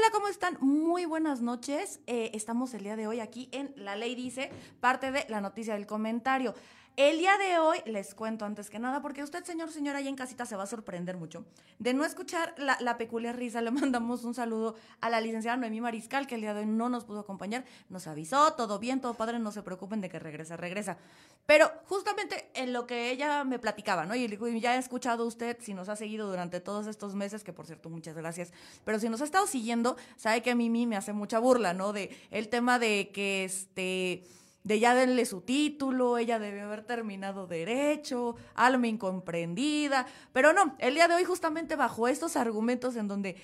hola, ¿cómo están? Muy buenas noches. Eh, estamos el día de hoy aquí en La Ley Dice, parte de la noticia del comentario. El día de hoy les cuento antes que nada, porque usted, señor, señora, ahí en casita se va a sorprender mucho. De no escuchar la, peculiar risa, le mandamos un saludo a la licenciada Noemí Mariscal, que el día de hoy no nos pudo acompañar. Nos avisó, todo bien, todo padre, no se preocupen de que regresa, regresa. Pero justamente en lo que ella me platicaba, ¿no? Y ya he escuchado usted, si nos ha seguido durante todos estos meses, que por cierto, muchas gracias, pero si nos ha estado siguiendo, sabe que a Mimi me hace mucha burla, ¿no? De el tema de que este de ya denle su título, ella debe haber terminado derecho, alma incomprendida, pero no, el día de hoy justamente bajo estos argumentos en donde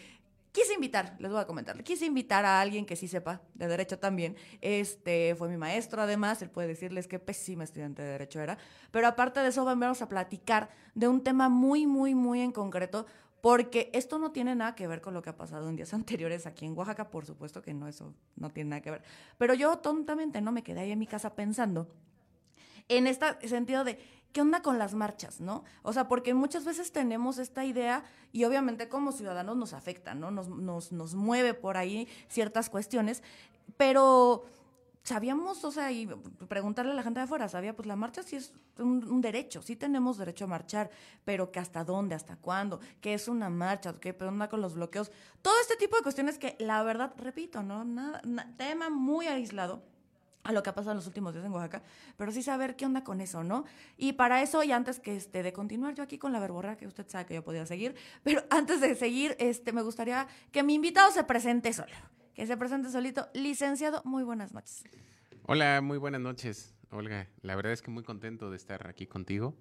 quise invitar, les voy a comentar, quise invitar a alguien que sí sepa de derecho también, este fue mi maestro además, él puede decirles qué pésima estudiante de derecho era, pero aparte de eso vamos a platicar de un tema muy, muy, muy en concreto, porque esto no tiene nada que ver con lo que ha pasado en días anteriores aquí en Oaxaca, por supuesto que no, eso no tiene nada que ver. Pero yo tontamente no me quedé ahí en mi casa pensando en este sentido de qué onda con las marchas, ¿no? O sea, porque muchas veces tenemos esta idea y obviamente como ciudadanos nos afecta, ¿no? Nos, nos, nos mueve por ahí ciertas cuestiones, pero sabíamos, o sea, y preguntarle a la gente de afuera, sabía, pues la marcha sí es un, derecho, sí tenemos derecho a marchar, pero que hasta dónde, hasta cuándo, qué es una marcha, qué onda con los bloqueos, todo este tipo de cuestiones que la verdad, repito, ¿no? Nada, tema muy aislado a lo que ha pasado en los últimos días en Oaxaca, pero sí saber qué onda con eso, ¿no? Y para eso, y antes que este, de continuar yo aquí con la verborra, que usted sabe que yo podía seguir, pero antes de seguir, este, me gustaría que mi invitado se presente solo que se presente solito. Licenciado, muy buenas noches. Hola, muy buenas noches, Olga. La verdad es que muy contento de estar aquí contigo.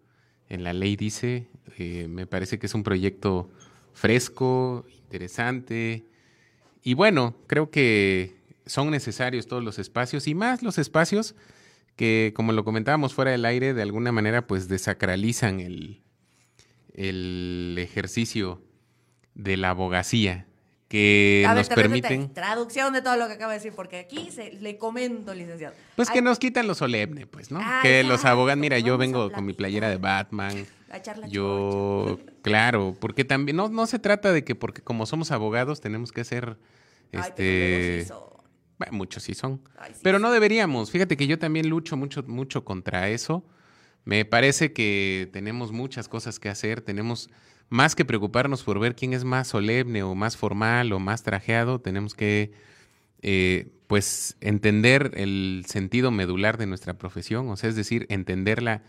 En la ley dice, eh, me parece que es un proyecto fresco, interesante. Y bueno, creo que son necesarios todos los espacios y más los espacios que, como lo comentábamos fuera del aire, de alguna manera pues desacralizan el, el ejercicio de la abogacía que nos permiten. Traducción de todo lo que acaba de decir, porque aquí se, le comento, licenciado. Pues que nos quitan lo solemne, pues, ¿no? Ah, que los abogados, mira, yo vengo con mi playera de Batman. yo, claro, porque también no, no se trata de que porque como somos abogados tenemos que ser este bueno, muchos sí son. pero no deberíamos. Fíjate que yo también lucho mucho, mucho contra eso. Me parece que tenemos muchas cosas que hacer, tenemos más que preocuparnos por ver quién es más solemne o más formal o más trajeado, tenemos que eh, pues entender el sentido medular de nuestra profesión, o sea, es decir, entenderla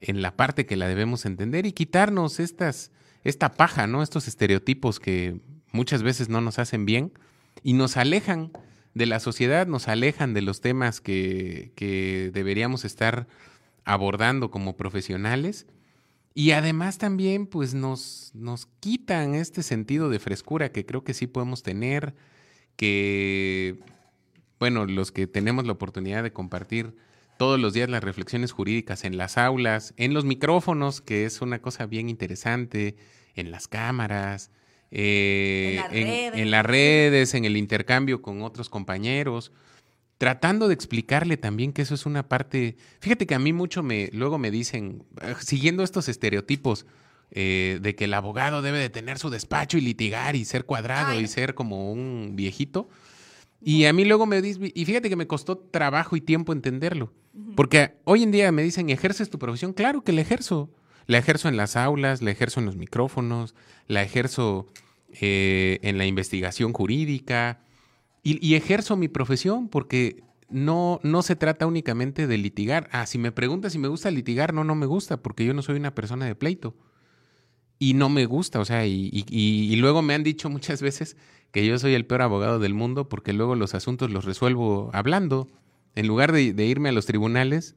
en la parte que la debemos entender y quitarnos estas, esta paja, ¿no? Estos estereotipos que muchas veces no nos hacen bien y nos alejan de la sociedad, nos alejan de los temas que, que deberíamos estar abordando como profesionales y además también pues nos, nos quitan este sentido de frescura que creo que sí podemos tener, que, bueno, los que tenemos la oportunidad de compartir todos los días las reflexiones jurídicas en las aulas, en los micrófonos, que es una cosa bien interesante, en las cámaras, eh, en las redes, en el intercambio con otros compañeros tratando de explicarle también que eso es una parte. Fíjate que a mí mucho me, luego me dicen, eh, siguiendo estos estereotipos eh, de que el abogado debe de tener su despacho y litigar y ser cuadrado y ser como un viejito. Y a mí luego me dicen, y fíjate que me costó trabajo y tiempo entenderlo, porque hoy en día me dicen, ¿ejerces tu profesión? Claro que la ejerzo. La ejerzo en las aulas, la ejerzo en los micrófonos, la ejerzo eh, en la investigación jurídica, y, ejerzo mi profesión porque no, no se trata únicamente de litigar. Ah, si me preguntas si me gusta litigar, no, no me gusta porque yo no soy una persona de pleito. Y no me gusta, o sea, y, y, luego me han dicho muchas veces que yo soy el peor abogado del mundo porque luego los asuntos los resuelvo hablando. En lugar de, irme a los tribunales,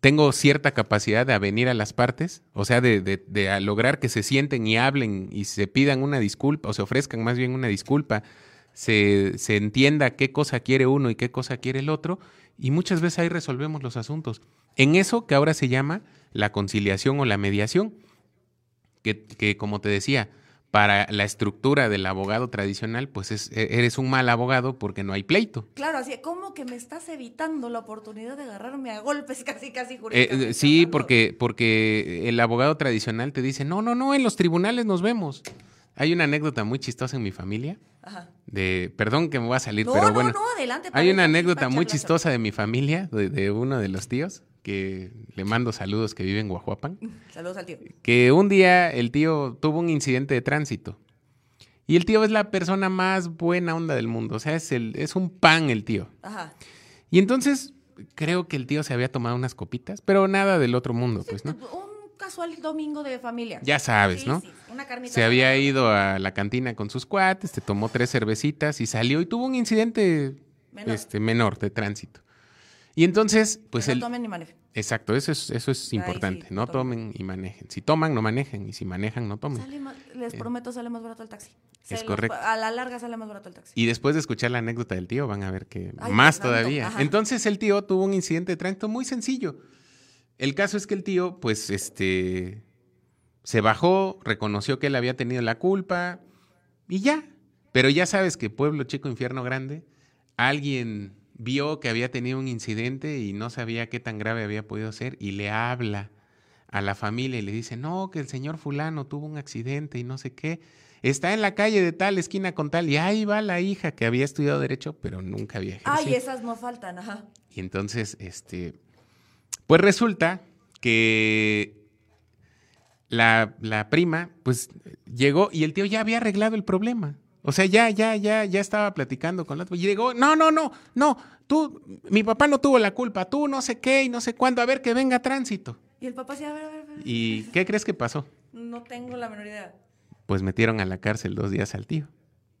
tengo cierta capacidad de avenir a las partes, o sea, de, de, de, lograr que se sienten y hablen y se pidan una disculpa, o se ofrezcan más bien una disculpa, se, entienda qué cosa quiere uno y qué cosa quiere el otro, y muchas veces ahí resolvemos los asuntos. En eso que ahora se llama la conciliación o la mediación, que, que como te decía, para la estructura del abogado tradicional, pues es, e, eres un mal abogado porque no hay pleito. Claro, así como que me estás evitando la oportunidad de agarrarme a golpes casi, casi eh, jurídicamente. sí, porque, porque el abogado tradicional te dice, no, no, no, en los tribunales nos vemos. Hay una anécdota muy chistosa en mi familia. Ajá. De, perdón que me voy a salir, pero bueno. No, no, adelante. Hay una anécdota muy chistosa de mi familia, de, uno de los tíos, que le mando saludos que vive en Guajuapan. Saludos al tío. Que un día el tío tuvo un incidente de tránsito. Y el tío es la persona más buena onda del mundo. O sea, es, el, es un pan el tío. Ajá. Y entonces creo que el tío se había tomado unas copitas, pero nada del otro mundo, pues, ¿no? Un casual domingo de familia. Ya sabes, ¿no? Sí, una carnita. Se había ido a la cantina con sus cuates, te tomó tres cervecitas y salió y tuvo un incidente menor, este, menor de tránsito. Y entonces, pues no tomen ni manejen. Exacto, eso es, eso es importante. no tomen. y manejen. Si toman, no manejen. Y si manejan, no tomen. les eh. prometo, sale más barato el taxi. es correcto. a la larga sale más barato el taxi. Y después de escuchar la anécdota del tío, van a ver que más todavía. Entonces el tío tuvo un incidente de tránsito muy sencillo. El caso es que el tío, pues, este, se bajó, reconoció que él había tenido la culpa y ya. Pero ya sabes que pueblo chico, infierno grande, alguien vio que había tenido un incidente y no sabía qué tan grave había podido ser y le habla a la familia y le dice, no, que el señor fulano tuvo un accidente y no sé qué. Está en la calle de tal, esquina con tal, y ahí va la hija que había estudiado derecho, pero nunca había ejercido. Ay, esas no faltan, ajá. Y entonces, este, pues resulta que la, la prima, pues llegó y el tío ya había arreglado el problema. O sea, ya, ya, ya, ya estaba platicando con la otra. Y llegó, no, no, no, no, tú, mi papá no tuvo la culpa, tú no sé qué y no sé cuándo, a ver que venga tránsito. Y el papá sí, a ver, a ver. ¿Y qué crees que pasó? No tengo la menor idea. Pues metieron a la cárcel dos días al tío.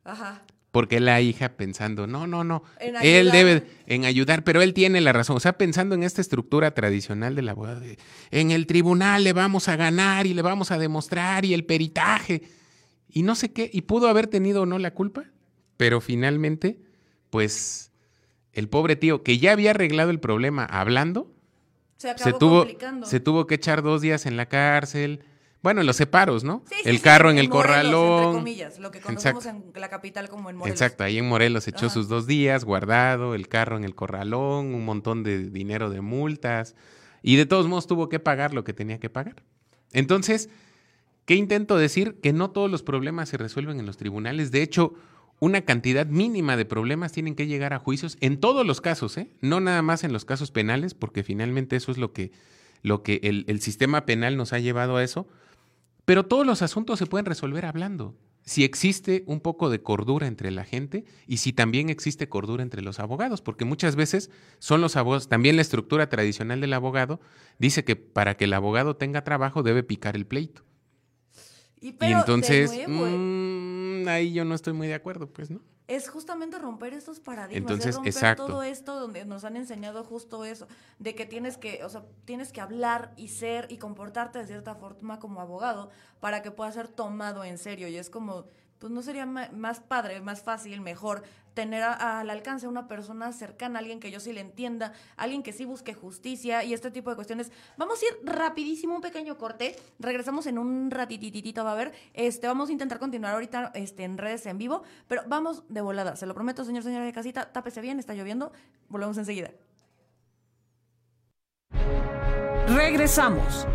Ajá. Porque la hija pensando, no, no, no, él debe en ayudar, pero él tiene la razón. O sea, pensando en esta estructura tradicional de la boda, en el tribunal le vamos a ganar y le vamos a demostrar y el peritaje y no sé qué, y pudo haber tenido o no la culpa, pero finalmente, pues el pobre tío, que ya había arreglado el problema hablando, se, tuvo, se tuvo que echar dos días en la cárcel. Bueno, en los separos, ¿no? el carro en el corralón. Entre comillas, lo que conocemos en la capital como en Morelos. Exacto, ahí en Morelos echó sus dos días guardado, el carro en el corralón, un montón de dinero de multas. Y de todos modos tuvo que pagar lo que tenía que pagar. Entonces, ¿Qué intento decir? Que no todos los problemas se resuelven en los tribunales. De hecho, una cantidad mínima de problemas tienen que llegar a juicios en todos los casos, ¿eh? no nada más en los casos penales, porque finalmente eso es lo que, lo que el, el sistema penal nos ha llevado a eso. Pero todos los asuntos se pueden resolver hablando. Si existe un poco de cordura entre la gente y si también existe cordura entre los abogados, porque muchas veces son los abogados, también la estructura tradicional del abogado dice que para que el abogado tenga trabajo debe picar el pleito. Y, entonces, mm, ahí yo no estoy muy de acuerdo, pues, ¿no? Es justamente romper estos paradigmas, entonces, romper todo esto donde nos han enseñado justo eso, de que tienes que, o sea, tienes que hablar y ser y comportarte de cierta forma como abogado para que pueda ser tomado en serio. Y es como, pues no sería más padre, más fácil, mejor tener al alcance a una persona cercana, alguien que yo sí le entienda, alguien que sí busque justicia y este tipo de cuestiones. Vamos a ir rapidísimo, un pequeño corte. Regresamos en un ratititito, va a ver. Este, vamos a intentar continuar ahorita este, en redes en vivo, pero vamos de volada. Se lo prometo, señor, señora de casita. Tápese bien, está lloviendo. Volvemos enseguida. Regresamos.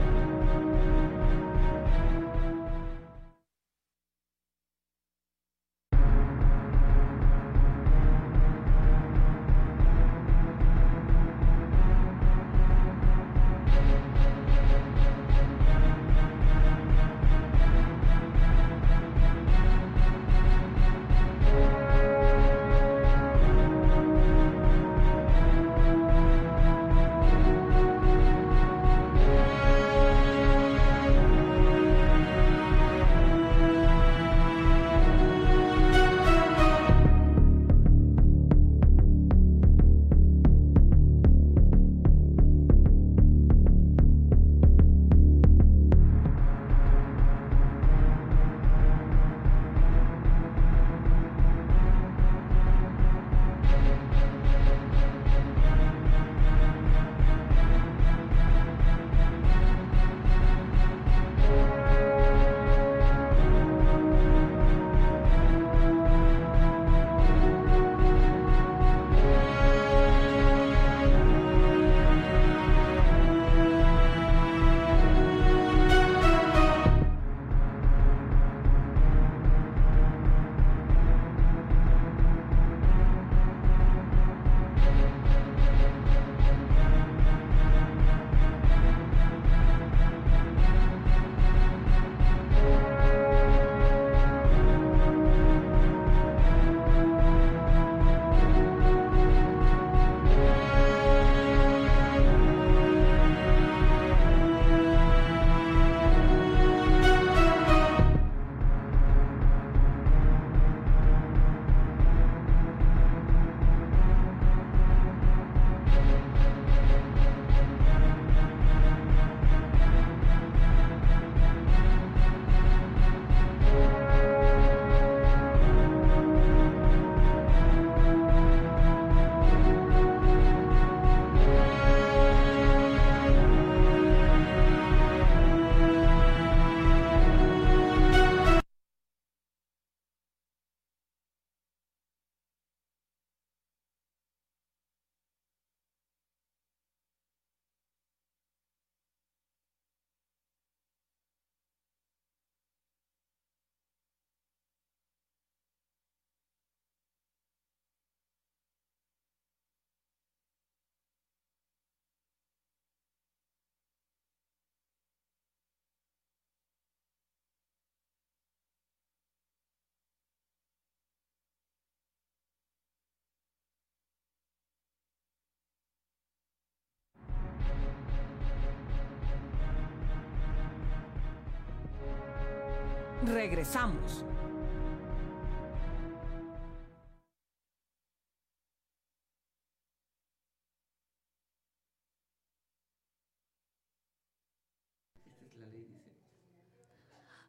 Regresamos.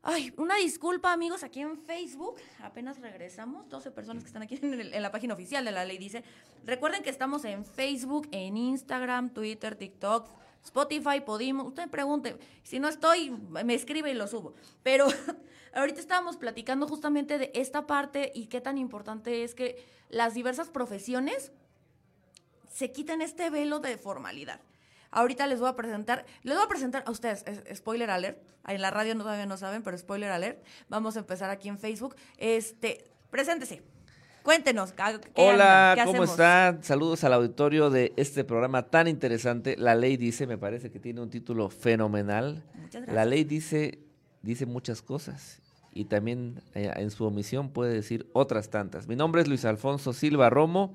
Ay, una disculpa, amigos, aquí en Facebook. Apenas regresamos. 12 personas que están aquí en, la página oficial de la ley dice. Recuerden que estamos en Facebook, en Instagram, Twitter, TikTok, Spotify, Podimo. Usted pregunte. Si no estoy, me escribe y lo subo. Pero ahorita estábamos platicando justamente de esta parte y qué tan importante es que las diversas profesiones se quiten este velo de formalidad. Ahorita les voy a presentar, les voy a presentar a ustedes, spoiler alert, en la radio todavía no saben, pero spoiler alert, vamos a empezar aquí en Facebook. Este, preséntese. Cuéntenos. Hola, ¿cómo están? Saludos al auditorio de este programa tan interesante. La ley dice, me parece que tiene un título fenomenal. La ley dice, dice muchas cosas y también eh, en su omisión puede decir otras tantas. Mi nombre es Luis Alfonso Silva Romo.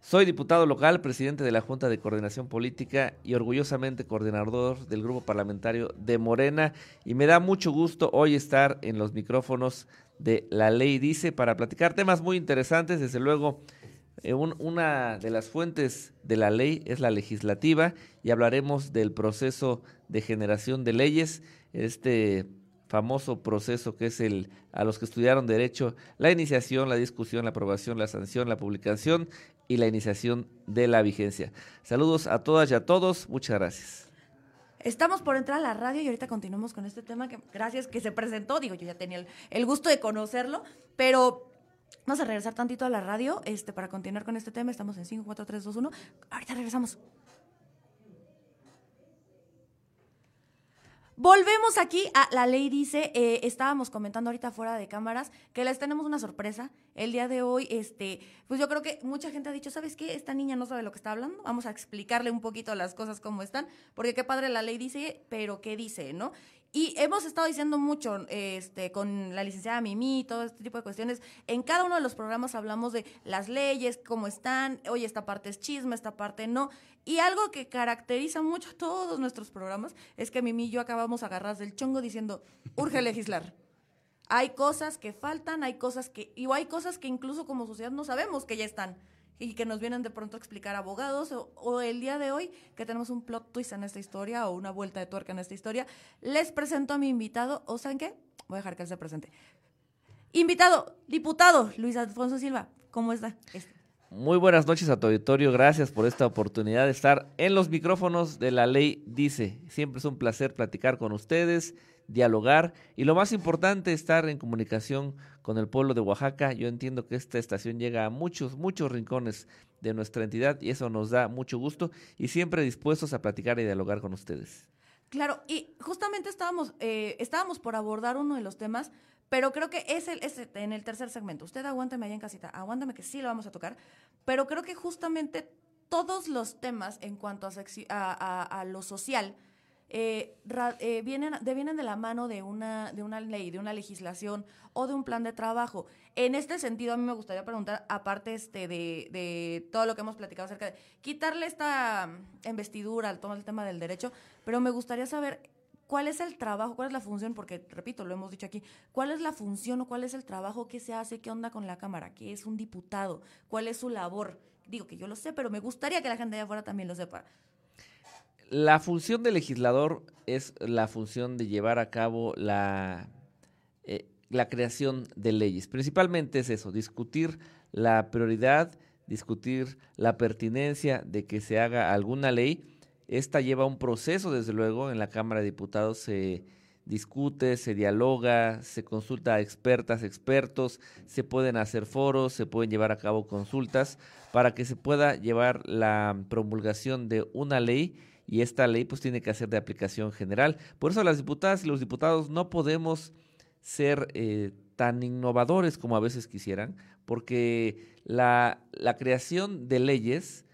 Soy diputado local, presidente de la Junta de Coordinación Política y orgullosamente coordinador del grupo parlamentario de Morena. Y me da mucho gusto hoy estar en los micrófonos de La Ley Dice para platicar temas muy interesantes. Desde luego, eh, una de las fuentes de la ley es la legislativa y hablaremos del proceso de generación de leyes. Este famoso proceso que es el a los que estudiaron derecho, la iniciación, la discusión, la aprobación, la sanción, la publicación y la iniciación de la vigencia. Saludos a todas y a todos, muchas gracias. Estamos por entrar a la radio y ahorita continuamos con este tema que gracias que se presentó, digo, yo ya tenía el, gusto de conocerlo, pero vamos a regresar tantito a la radio este, para continuar con este tema. Estamos en 5, 4, 3, 2, 1. Ahorita regresamos. Volvemos aquí a La Ley Dice, eh, estábamos comentando ahorita fuera de cámaras que les tenemos una sorpresa. El día de hoy, este, pues yo creo que mucha gente ha dicho, ¿sabes qué? Esta niña no sabe lo que está hablando, vamos a explicarle un poquito las cosas como están, porque qué padre la ley dice, pero qué dice, ¿no? Y hemos estado diciendo mucho este, con la licenciada Mimi, todo este tipo de cuestiones. En cada uno de los programas hablamos de las leyes, cómo están, oye, esta parte es chisme, esta parte no. Y algo que caracteriza mucho todos nuestros programas es que Mimi y yo acabamos agarradas del chongo diciendo, urge legislar. Hay cosas que faltan, hay cosas que, y hay cosas que incluso como sociedad no sabemos que ya están y que nos vienen de pronto a explicar abogados o, el día de hoy que tenemos un plot twist en esta historia o una vuelta de tuerca en esta historia, les presento a mi invitado, o saben qué, voy a dejar que él se presente. Invitado, diputado Luis Alfonso Silva, ¿cómo está? Este. Muy buenas noches a tu auditorio. Gracias por esta oportunidad de estar en los micrófonos de la ley Dice. Siempre es un placer platicar con ustedes, dialogar y lo más importante, estar en comunicación con el pueblo de Oaxaca. Yo entiendo que esta estación llega a muchos, muchos rincones de nuestra entidad y eso nos da mucho gusto y siempre dispuestos a platicar y dialogar con ustedes. Claro, y justamente estábamos, eh, estábamos por abordar uno de los temas pero creo que es, el, es en el tercer segmento. Usted aguántame allá en casita, aguántame que sí lo vamos a tocar. Pero creo que justamente todos los temas en cuanto a, a, lo social eh, eh, vienen, vienen de la mano de una, de una ley, de una legislación o de un plan de trabajo. En este sentido, a mí me gustaría preguntar, aparte este, de, de todo lo que hemos platicado acerca de quitarle esta investidura al todo el tema del derecho, pero me gustaría saber cuál es el trabajo, cuál es la función, porque repito, lo hemos dicho aquí, cuál es la función o cuál es el trabajo que se hace, qué onda con la Cámara, qué es un diputado, cuál es su labor. Digo que yo lo sé, pero me gustaría que la gente de afuera también lo sepa. La función del legislador es la función de llevar a cabo la, eh, la creación de leyes. Principalmente es eso, discutir la prioridad, discutir la pertinencia de que se haga alguna ley esta lleva un proceso, desde luego, en la Cámara de Diputados se discute, se dialoga, se consulta a expertas, expertos, se pueden hacer foros, se pueden llevar a cabo consultas para que se pueda llevar la promulgación de una ley y esta ley pues tiene que ser de aplicación general. Por eso las diputadas y los diputados no podemos ser eh, tan innovadores como a veces quisieran, porque la, la creación de leyes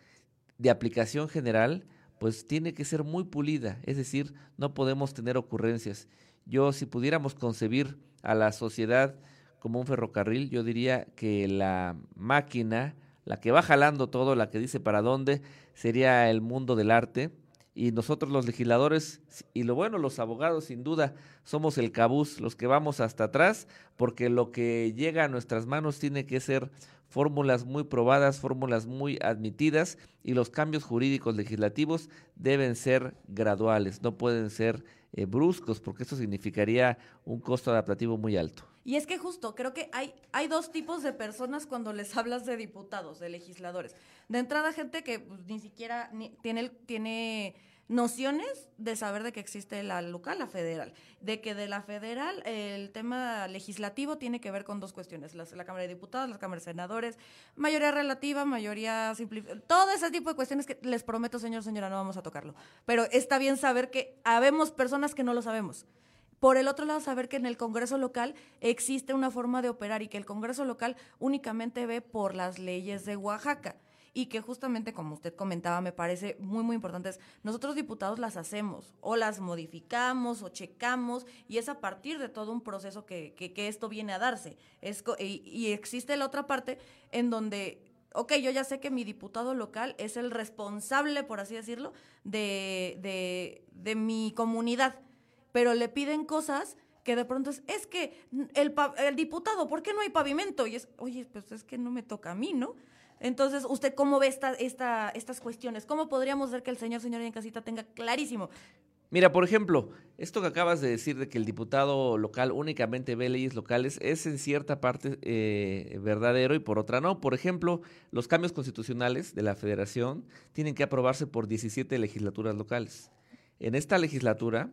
de aplicación general pues tiene que ser muy pulida, es decir, no podemos tener ocurrencias. Yo si pudiéramos concebir a la sociedad como un ferrocarril, yo diría que la máquina, la que va jalando todo, la que dice para dónde, sería el mundo del arte y nosotros los legisladores y lo bueno, los abogados sin duda somos el cabuz, los que vamos hasta atrás, porque lo que llega a nuestras manos tiene que ser fórmulas muy probadas, fórmulas muy admitidas y los cambios jurídicos legislativos deben ser graduales, no pueden ser eh, bruscos, porque eso significaría un costo adaptativo muy alto. Y es que justo, creo que hay, hay dos tipos de personas cuando les hablas de diputados, de legisladores. De entrada, gente que pues, ni siquiera tiene, tiene nociones de saber de que existe la local, la federal. De que de la federal el tema legislativo tiene que ver con dos cuestiones. La, Cámara de Diputados, la Cámara de Senadores, mayoría relativa, mayoría simplificada. Todo ese tipo de cuestiones que les prometo, señor, señora, no vamos a tocarlo. Pero está bien saber que habemos personas que no lo sabemos. Por el otro lado, saber que en el Congreso local existe una forma de operar y que el Congreso local únicamente ve por las leyes de Oaxaca y que justamente, como usted comentaba, me parece muy, muy importante, nosotros diputados las hacemos o las modificamos o checamos y es a partir de todo un proceso que, que, esto viene a darse. Es, y, y existe la otra parte en donde ok, yo ya sé que mi diputado local es el responsable, por así decirlo, de, de, de mi comunidad pero le piden cosas que de pronto es, es que el, el diputado, ¿por qué no hay pavimento? Y es, oye, pues es que no me toca a mí, ¿no? Entonces, ¿usted cómo ve esta, esta, estas cuestiones? ¿Cómo podríamos ver que el señor, señora en casita tenga clarísimo? Mira, por ejemplo, esto que acabas de decir de que el diputado local únicamente ve leyes locales es en cierta parte eh, verdadero y por otra no. Por ejemplo, los cambios constitucionales de la federación tienen que aprobarse por 17 legislaturas locales. En esta legislatura,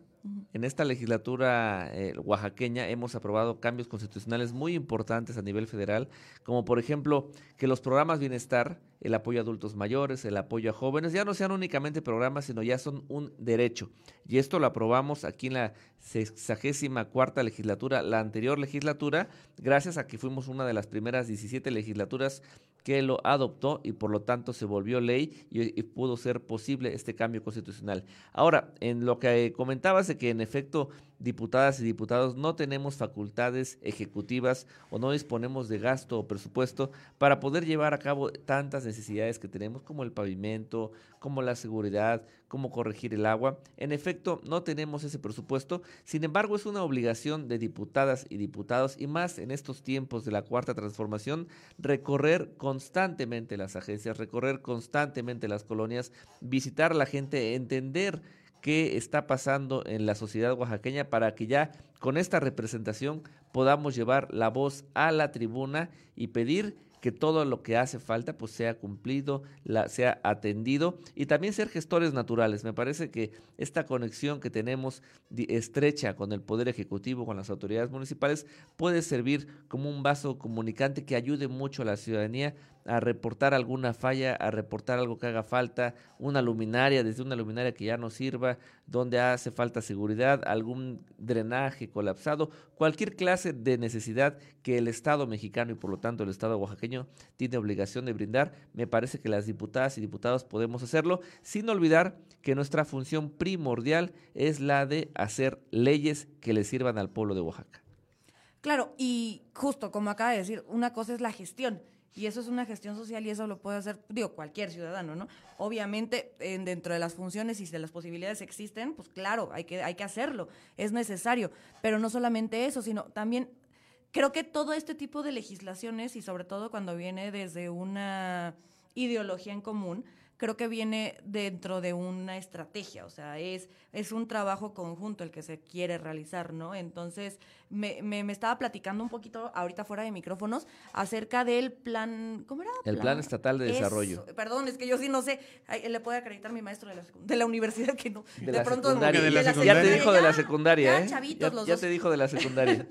en esta legislatura eh, oaxaqueña hemos aprobado cambios constitucionales muy importantes a nivel federal, como por ejemplo que los programas bienestar, el apoyo a adultos mayores, el apoyo a jóvenes, ya no sean únicamente programas, sino ya son un derecho. Y esto lo aprobamos aquí en la sexagésima cuarta legislatura, la anterior legislatura, gracias a que fuimos una de las primeras 17 legislaturas que lo adoptó y por lo tanto se volvió ley y, pudo ser posible este cambio constitucional. Ahora, en lo que comentabas de que en efecto diputadas y diputados no tenemos facultades ejecutivas o no disponemos de gasto o presupuesto para poder llevar a cabo tantas necesidades que tenemos como el pavimento, como la seguridad, como corregir el agua. En efecto, no tenemos ese presupuesto, sin embargo es una obligación de diputadas y diputados y más en estos tiempos de la cuarta transformación recorrer constantemente las agencias, recorrer constantemente las colonias, visitar a la gente, entender qué está pasando en la sociedad oaxaqueña para que ya con esta representación podamos llevar la voz a la tribuna y pedir que todo lo que hace falta pues sea cumplido, sea atendido y también ser gestores naturales. Me parece que esta conexión que tenemos estrecha con el Poder Ejecutivo, con las autoridades municipales, puede servir como un vaso comunicante que ayude mucho a la ciudadanía a reportar alguna falla, a reportar algo que haga falta, una luminaria, desde una luminaria que ya no sirva, donde hace falta seguridad, algún drenaje colapsado, cualquier clase de necesidad que el Estado mexicano y por lo tanto el Estado oaxaqueño tiene obligación de brindar, me parece que las diputadas y diputados podemos hacerlo, sin olvidar que nuestra función primordial es la de hacer leyes que le sirvan al pueblo de Oaxaca. Claro, y justo como acaba de decir, una cosa es la gestión y eso es una gestión social y eso lo puede hacer, cualquier ciudadano, ¿no? Obviamente, dentro de las funciones y de las posibilidades existen, pues claro, hay que, hay que hacerlo, es necesario. Pero no solamente eso, sino también creo que todo este tipo de legislaciones y sobre todo cuando viene desde una ideología en común, creo que viene dentro de una estrategia, o sea, es, es un trabajo conjunto el que se quiere realizar, ¿no? Entonces, me, me, estaba platicando un poquito ahorita fuera de micrófonos acerca del plan, ¿cómo era? El plan, estatal de desarrollo. Perdón, es que yo sí no sé, le puede acreditar mi maestro de la, de la universidad que no. De, pronto, ya te dijo de la secundaria, ¿eh? Ya, ya te dijo de la secundaria.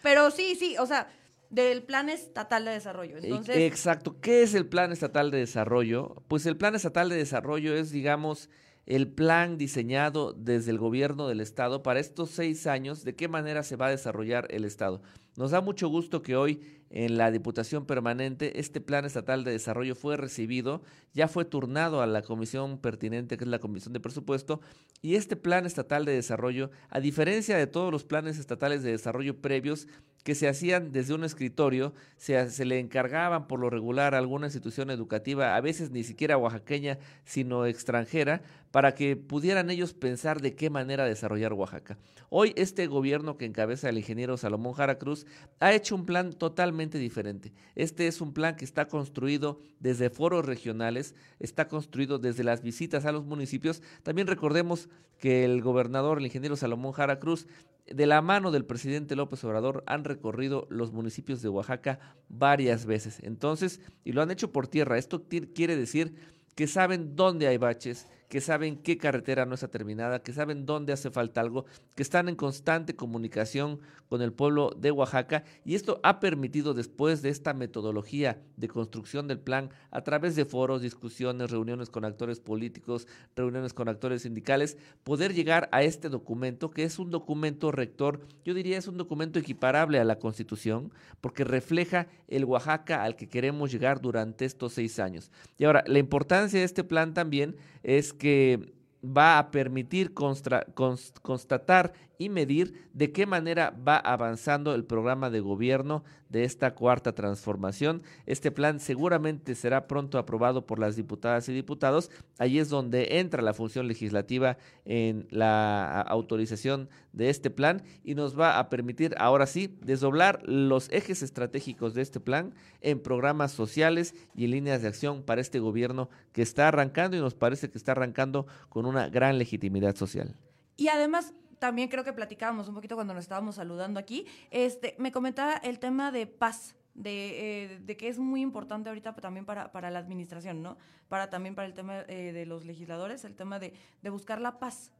Pero sí, sí, o sea, del Plan Estatal de Desarrollo. Entonces... Exacto. ¿Qué es el Plan Estatal de Desarrollo? Pues el Plan Estatal de Desarrollo es, digamos, el plan diseñado desde el gobierno del Estado para estos seis años, de qué manera se va a desarrollar el Estado. Nos da mucho gusto que hoy en la Diputación Permanente este Plan Estatal de Desarrollo fue recibido, ya fue turnado a la comisión pertinente, que es la Comisión de Presupuesto, y este Plan Estatal de Desarrollo, a diferencia de todos los planes estatales de desarrollo previos que se hacían desde un escritorio, se, se le encargaban por lo regular a alguna institución educativa, a veces ni siquiera oaxaqueña, sino extranjera, para que pudieran ellos pensar de qué manera desarrollar Oaxaca. Hoy este gobierno que encabeza el ingeniero Salomón Jara Cruz ha hecho un plan totalmente diferente. Este es un plan que está construido desde foros regionales, está construido desde las visitas a los municipios. También recordemos que el gobernador, el ingeniero Salomón Jara Cruz, de la mano del presidente López Obrador han recorrido los municipios de Oaxaca varias veces. Entonces, y lo han hecho por tierra. Esto quiere decir que saben dónde hay baches, que saben qué carretera no está terminada, que saben dónde hace falta algo, que están en constante comunicación con el pueblo de Oaxaca y esto ha permitido después de esta metodología de construcción del plan a través de foros, discusiones, reuniones con actores políticos, reuniones con actores sindicales, poder llegar a este documento que es un documento rector, yo diría es un documento equiparable a la Constitución porque refleja el Oaxaca al que queremos llegar durante estos seis años. Y ahora, la importancia de este plan también es que que va a permitir constatar y medir de qué manera va avanzando el programa de gobierno de esta cuarta transformación. Este plan seguramente será pronto aprobado por las diputadas y diputados. Ahí es donde entra la función legislativa en la autorización de este plan y nos va a permitir ahora sí desdoblar los ejes estratégicos de este plan en programas sociales y en líneas de acción para este gobierno que está arrancando y nos parece que está arrancando con una gran legitimidad social. Y además, también creo que platicábamos un poquito cuando nos estábamos saludando aquí, este, me comentaba el tema de paz. De, eh, de, que es muy importante ahorita también para, para la administración, ¿no? Para también para el tema eh, de los legisladores, el tema de, de buscar la paz.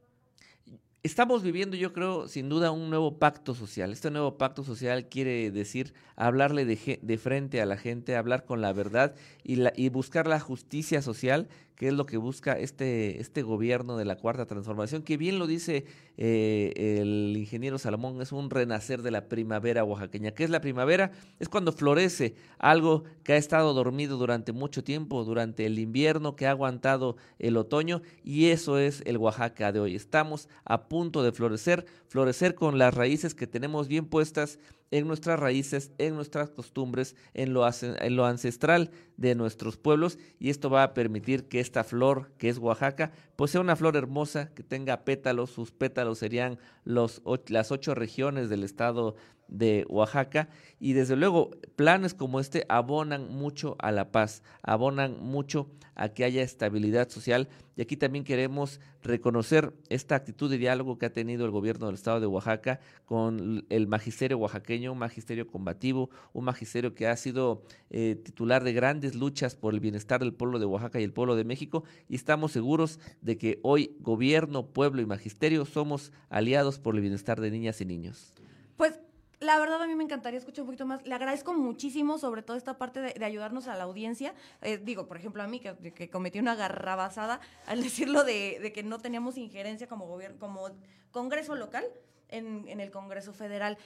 Estamos viviendo, yo creo, sin duda, un nuevo pacto social. Este nuevo pacto social quiere decir hablarle de, de frente a la gente, hablar con la verdad y, la, y buscar la justicia social que es lo que busca este, este gobierno de la Cuarta Transformación, que bien lo dice eh, el ingeniero Salomón, es un renacer de la primavera oaxaqueña. ¿Qué es la primavera? Es cuando florece algo que ha estado dormido durante mucho tiempo, durante el invierno, que ha aguantado el otoño, y eso es el Oaxaca de hoy. Estamos a punto de florecer, florecer con las raíces que tenemos bien puestas en nuestras raíces, en nuestras costumbres, en lo, en lo ancestral de nuestros pueblos y esto va a permitir que esta flor que es Oaxaca pues sea una flor hermosa que tenga pétalos, sus pétalos serían los, las ocho regiones del estado de Oaxaca y desde luego planes como este abonan mucho a la paz, abonan mucho a que haya estabilidad social y aquí también queremos reconocer esta actitud de diálogo que ha tenido el gobierno del estado de Oaxaca con el magisterio oaxaqueño, un magisterio combativo, un magisterio que ha sido eh, titular de grandes luchas por el bienestar del pueblo de Oaxaca y el pueblo de México y estamos seguros de que hoy gobierno, pueblo y magisterio somos aliados por el bienestar de niñas y niños. Pues la verdad a mí me encantaría escuchar un poquito más. Le agradezco muchísimo sobre todo esta parte de, ayudarnos a la audiencia. Eh, digo, por ejemplo, a mí que, cometí una garrabasada al decirlo de, que no teníamos injerencia como gobierno, como Congreso local en, en el Congreso federal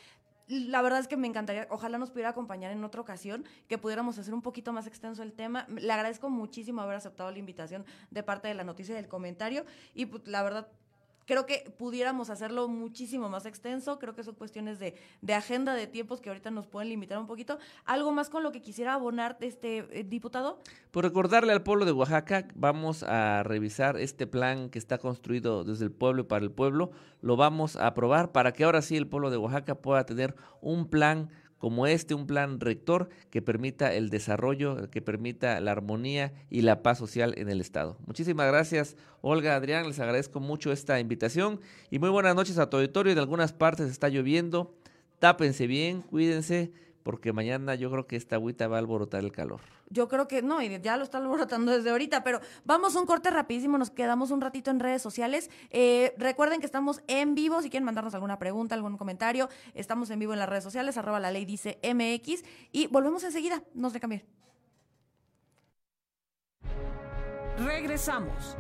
la verdad es que me encantaría, ojalá nos pudiera acompañar en otra ocasión, que pudiéramos hacer un poquito más extenso el tema. Le agradezco muchísimo haber aceptado la invitación de parte de la noticia y del comentario y pues, la verdad creo que pudiéramos hacerlo muchísimo más extenso. Creo que son cuestiones de, agenda, de tiempos que ahorita nos pueden limitar un poquito. ¿Algo más con lo que quisiera abonar, este eh, diputado? Por recordarle al pueblo de Oaxaca, vamos a revisar este plan que está construido desde el pueblo y para el pueblo. Lo vamos a aprobar para que ahora sí el pueblo de Oaxaca pueda tener un plan como este, un plan rector que permita el desarrollo, que permita la armonía y la paz social en el Estado. Muchísimas gracias, Olga, Adrián, les agradezco mucho esta invitación y muy buenas noches a tu auditorio. De algunas partes está lloviendo, tápense bien, cuídense porque mañana yo creo que esta agüita va a alborotar el calor. Yo creo que no, y ya lo está alborotando desde ahorita, pero vamos a un corte rapidísimo, nos quedamos un ratito en redes sociales. Eh, recuerden que estamos en vivo, si quieren mandarnos alguna pregunta, algún comentario, estamos en vivo en las redes sociales, arroba la ley dice MX, y volvemos enseguida, no se cambien. Regresamos.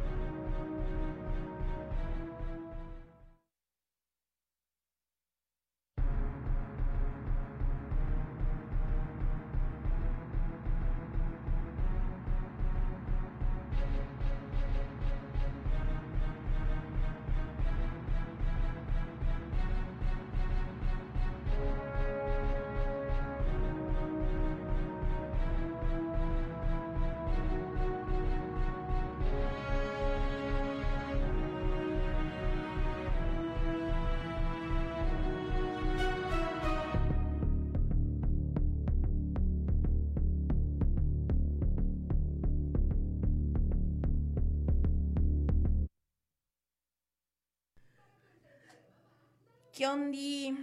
¿Qué ondi?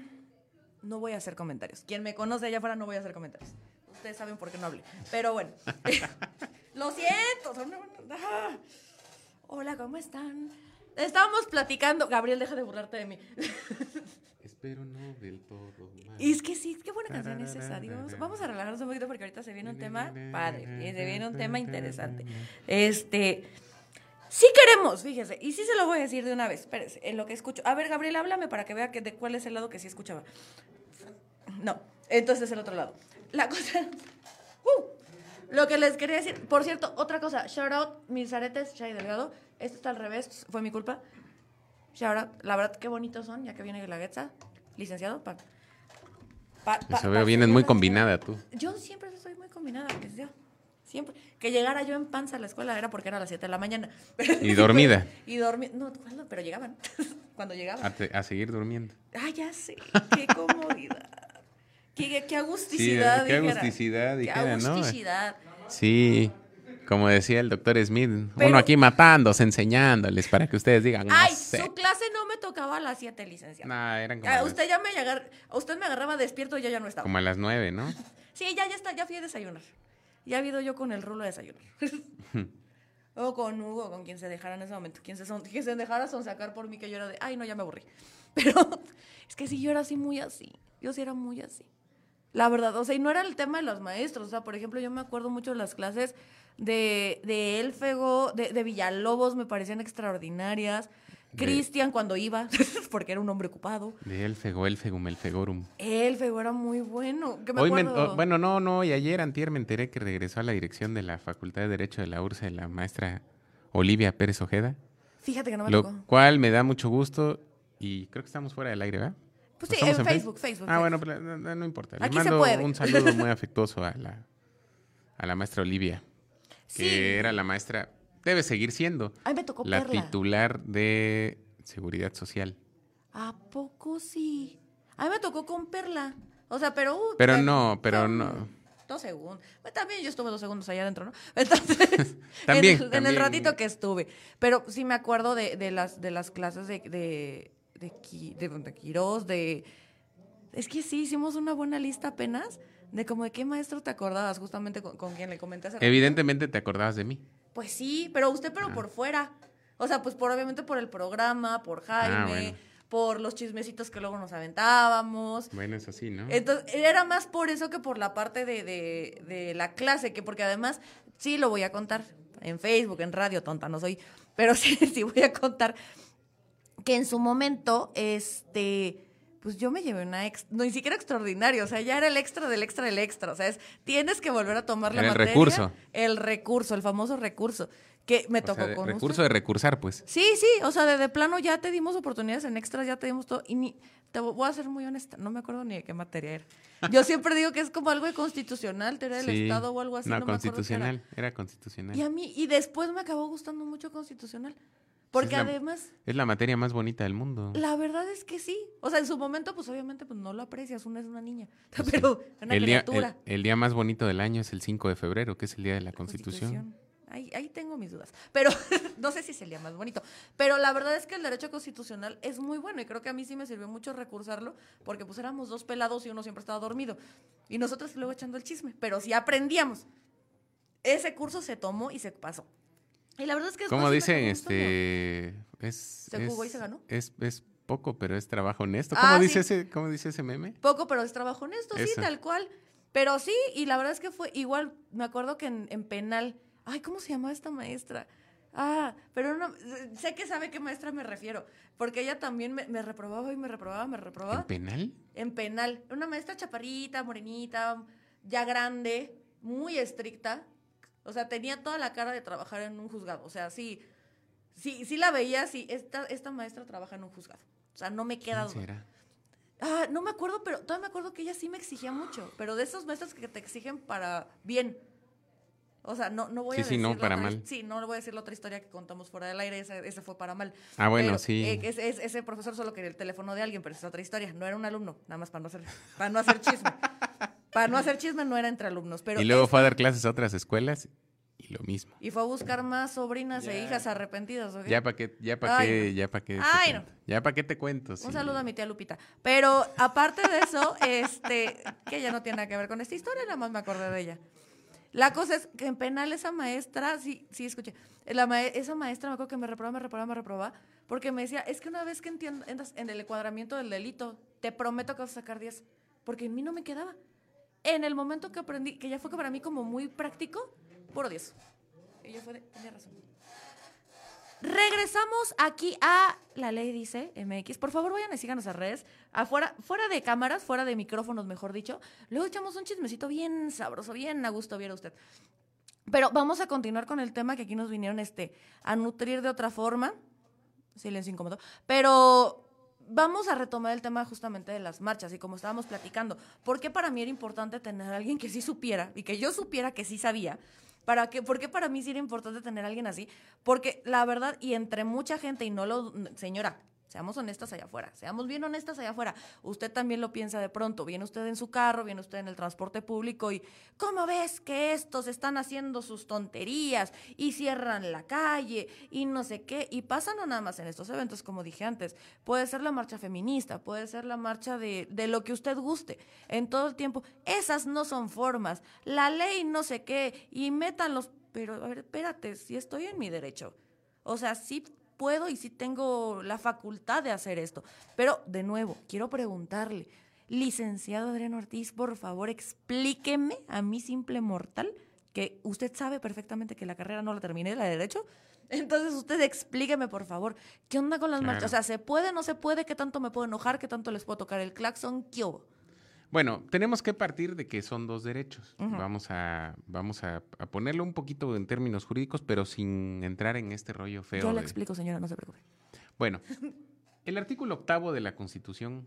No voy a hacer comentarios. Quien me conoce allá afuera no voy a hacer comentarios. Ustedes saben por qué no hablé. Pero bueno. Lo siento. Hola, ¿cómo están? Estábamos platicando. Gabriel, deja de burlarte de mí. Espero no del todo. Y es que sí, qué buena canción es esa, Dios. Vamos a relajarnos un poquito porque ahorita se viene un tema padre, se viene un tema interesante. Este, sí queremos, fíjese, y sí se lo voy a decir de una vez, espérese, en lo que escucho. A ver, Gabriel, háblame para que vea que de cuál es el lado que sí escuchaba. No, entonces es el otro lado. La cosa... Uh, lo que les quería decir, por cierto, otra cosa, shout out mis aretes, Shai Delgado. Esto está al revés, fue mi culpa. Shout out, la verdad, qué bonitos son, ya que viene la Guetza, licenciado. Pa, pa, Eso veo, vienes muy combinada tú. Yo siempre soy muy combinada, que yo. Siempre. Que llegara yo en panza a la escuela era porque era a las 7 de la mañana. Y dormida. y dormida. No, pero llegaban. Cuando llegaban. A, seguir durmiendo. Ah, ya sé. Qué comodidad. qué, qué agusticidad. Sí, qué agusticidad, dijera, qué agusticidad. Sí. Como decía el doctor Smith, uno aquí matándose, enseñándoles para que ustedes digan. Ay, su clase no me tocaba a las 7, licenciado. Nah, eran como. Ah, usted ya me agar... usted me agarraba despierto y yo ya no estaba. Como a las 9, ¿no? sí, ya, ya está, ya fui a desayunar. Ya ha habido yo con el rulo de desayunar. o con Hugo, con quien se dejara en ese momento. Quien se, son, quien se dejara son sacar por mí que yo era de, ay, no, ya me aburrí. Pero es que sí, yo era así muy así. Yo sí era muy así. La verdad, o sea, y no era el tema de los maestros. O sea, por ejemplo, yo me acuerdo mucho de las clases de, de Élfego, de, de Villalobos, me parecían extraordinarias. Cristian cuando iba, porque era un hombre ocupado. De Elfego, Elfegum, Elfegorum. Elfego era muy bueno. me Hoy bueno, no, no, y ayer, antier, me enteré que regresó a la dirección de la Facultad de Derecho de la URSA la maestra Olivia Pérez Ojeda. Fíjate que no me Lo cual me da mucho gusto y creo que estamos fuera del aire, ¿verdad? Pues sí, en, Facebook, Facebook. Ah, bueno, pero no, importa. Le mando un saludo muy afectuoso a la, a la maestra Olivia que era la maestra, debe seguir siendo la titular de Seguridad Social. ¿A poco sí? A mí me tocó con Perla. O sea, pero... Uh, pero no, pero no. Dos segundos. Pues también yo estuve dos segundos allá adentro, ¿no? Entonces, también, en, el, ratito que estuve. Pero sí me acuerdo de, de las, de las clases de, de, de, de, de Quirós, de... Es que sí, hicimos una buena lista apenas de como de qué maestro te acordabas justamente con, quien le comenté Evidentemente te acordabas de mí. Pues sí, pero usted pero ah. por fuera. O sea, pues por obviamente por el programa, por Jaime, ah, por los chismecitos que luego nos aventábamos. Bueno, es así, ¿no? Entonces, era más por eso que por la parte de, de, de la clase, que porque además, sí lo voy a contar en Facebook, en radio, tonta no soy, pero sí, sí voy a contar que en su momento, este pues yo me llevé una extra, no, ni siquiera extraordinario, o sea, ya era el extra del extra del extra, o sea, es, tienes que volver a tomar la el recurso. El recurso, el famoso recurso, que me tocó con Recurso de recursar, pues. Sí, sí, o sea, de, plano ya te dimos oportunidades en extras, ya te dimos todo, y ni, te voy a ser muy honesta, no me acuerdo ni de qué materia era. Yo siempre digo que es como algo de constitucional, teoría del Estado o algo así. No, constitucional, era. era constitucional. Y a mí, y después me acabó gustando mucho constitucional. Porque además... Es la materia más bonita del mundo. La verdad es que sí. O sea, en su momento, pues obviamente pues, no lo aprecias, una es una niña. Pero una el criatura. Día, el, día más bonito del año es el 5 de febrero, que es el día de la, Constitución. Ahí, ahí, tengo mis dudas. Pero no sé si es el día más bonito. Pero la verdad es que el derecho constitucional es muy bueno y creo que a mí sí me sirvió mucho recursarlo porque pues éramos dos pelados y uno siempre estaba dormido. Y nosotros luego echando el chisme. Pero sí aprendíamos. Ese curso se tomó y se pasó. Y la verdad es que es Como dicen, este. Es, se jugó y se ganó. Es, es poco, pero es trabajo honesto. ¿Cómo, ah, dice ese, ¿Cómo dice ese meme? Poco, pero es trabajo honesto, sí, tal cual. Pero sí, y la verdad es que fue igual. Me acuerdo que en, penal. Ay, ¿cómo se llamaba esta maestra? Ah, pero no, sé que sabe qué maestra me refiero, porque ella también me, me, reprobaba y me reprobaba, me reprobaba. ¿En penal? En penal. Una maestra chaparrita, morenita, ya grande, muy estricta, o sea, tenía toda la cara de trabajar en un juzgado. O sea, sí, sí, sí la veía, sí, esta, esta maestra trabaja en un juzgado. O sea, no me queda duda. Ah, no me acuerdo, pero todavía me acuerdo que ella sí me exigía mucho. Pero de esos maestros que te exigen para bien. O sea, no, no voy a decir. Sí, no, para mal. Sí, no le voy a decir la otra historia que contamos fuera del aire, ese, ese fue para mal. Ah, bueno, sí. Eh, ese, profesor solo quería el teléfono de alguien, pero es otra historia. No era un alumno, nada más para no hacer, para no hacer chisme. para no hacer chisme no era entre alumnos. Pero y luego fue a dar clases a otras escuelas lo mismo. ¿Y fue a buscar más sobrinas e hijas arrepentidas? ¿o Ya para qué, ya para qué, ya para qué. Ay, no. Ya para qué te cuento. Un saludo a mi tía Lupita. Pero aparte de eso, este, que ya no tiene nada que ver con esta historia, nada más me acordé de ella. La cosa es que en penal esa maestra, sí, sí, escuché, la esa maestra me acuerdo que me reprobaba, me reprobaba, me reprobaba, porque me decía, es que una vez que entiendas en el encuadramiento del delito, te prometo que vas a sacar 10, porque en mí no me quedaba. En el momento que aprendí, que ya fue para mí como muy práctico, puro 10. Y yo fue de, tenía razón. Regresamos aquí a la ley dice MX. Por favor, vayan y síganos a redes. Afuera, fuera de cámaras, fuera de micrófonos, mejor dicho. Luego echamos un chismecito bien sabroso, bien a gusto, viera usted. Pero vamos a continuar con el tema que aquí nos vinieron este, a nutrir de otra forma. Silencio incómodo. Pero vamos a retomar el tema justamente de las marchas y como estábamos platicando. ¿Por qué para mí era importante tener a alguien que sí supiera y que yo supiera que sí sabía? ¿Para qué? ¿Por qué para mí sí era importante tener a alguien así? Porque la verdad, y entre mucha gente, y no lo, señora, Seamos honestas allá afuera, seamos bien honestas allá afuera. Usted también lo piensa de pronto, viene usted en su carro, viene usted en el transporte público y ¿cómo ves que estos están haciendo sus tonterías y cierran la calle y no sé qué? Y pasa no nada más en estos eventos, como dije antes, puede ser la marcha feminista, puede ser la marcha de, de lo que usted guste, en todo el tiempo. Esas no son formas, la ley no sé qué y métanlos, pero a ver, espérate, si estoy en mi derecho. O sea, sí puedo y sí tengo la facultad de hacer esto. Pero, de nuevo, quiero preguntarle, licenciado Adriano Ortiz, por favor, explíqueme a mi simple mortal, que usted sabe perfectamente que la carrera no la terminé, la de Derecho. Entonces, usted explíqueme, por favor, ¿qué onda con las marchas? O sea, ¿se puede, no se puede? ¿Qué tanto me puedo enojar? ¿Qué tanto les puedo tocar el claxon? ¿Qué hubo? Bueno, tenemos que partir de que son dos derechos. Vamos, a, vamos a, ponerlo un poquito en términos jurídicos, pero sin entrar en este rollo feo. Yo le explico, señora, no se preocupe. Bueno, el artículo octavo de la Constitución,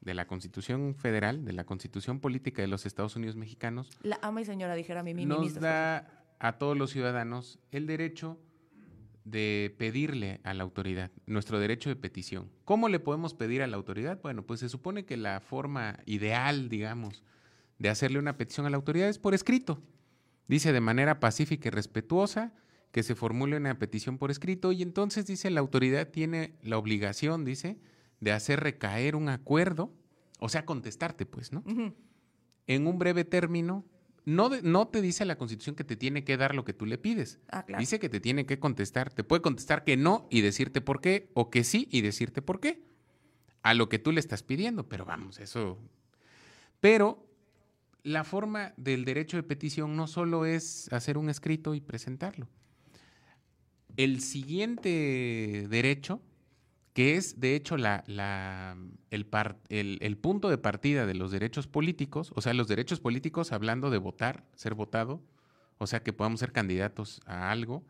de la Constitución Federal, de la Constitución Política de los Estados Unidos Mexicanos. La ama y señora, dijera mi, mi Nos da a todos los ciudadanos el derecho de pedirle a la autoridad, nuestro derecho de petición. ¿Cómo le podemos pedir a la autoridad? Bueno, pues se supone que la forma ideal, digamos, de hacerle una petición a la autoridad es por escrito. Dice de manera pacífica y respetuosa que se formule una petición por escrito y entonces dice la autoridad tiene la obligación, dice, de hacer recaer un acuerdo, o sea, contestarte, pues, ¿no? En un breve término no, te dice la Constitución que te tiene que dar lo que tú le pides. Ah, dice que te tiene que contestar. Te puede contestar que no y decirte por qué, o que sí y decirte por qué. A lo que tú le estás pidiendo. Pero vamos, eso. Pero la forma del derecho de petición no solo es hacer un escrito y presentarlo. El siguiente derecho que es de hecho la, el, el, punto de partida de los derechos políticos, o sea, los derechos políticos hablando de votar, ser votado, o sea, que podamos ser candidatos a algo,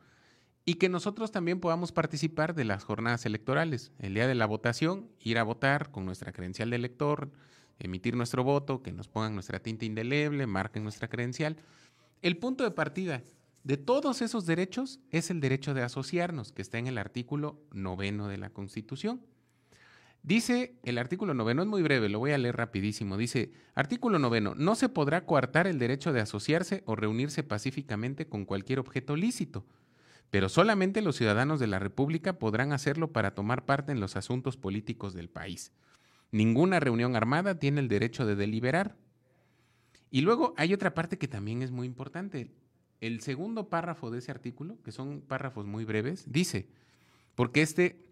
y que nosotros también podamos participar de las jornadas electorales. El día de la votación, ir a votar con nuestra credencial de elector, emitir nuestro voto, que nos pongan nuestra tinta indeleble, marquen nuestra credencial. El punto de partida de todos esos derechos es el derecho de asociarnos, que está en el artículo noveno de la Constitución. Dice el artículo noveno, es muy breve, lo voy a leer rapidísimo. Dice, artículo noveno, no se podrá coartar el derecho de asociarse o reunirse pacíficamente con cualquier objeto lícito, pero solamente los ciudadanos de la República podrán hacerlo para tomar parte en los asuntos políticos del país. Ninguna reunión armada tiene el derecho de deliberar. Y luego hay otra parte que también es muy importante el segundo párrafo de ese artículo, que son párrafos muy breves, dice, porque este,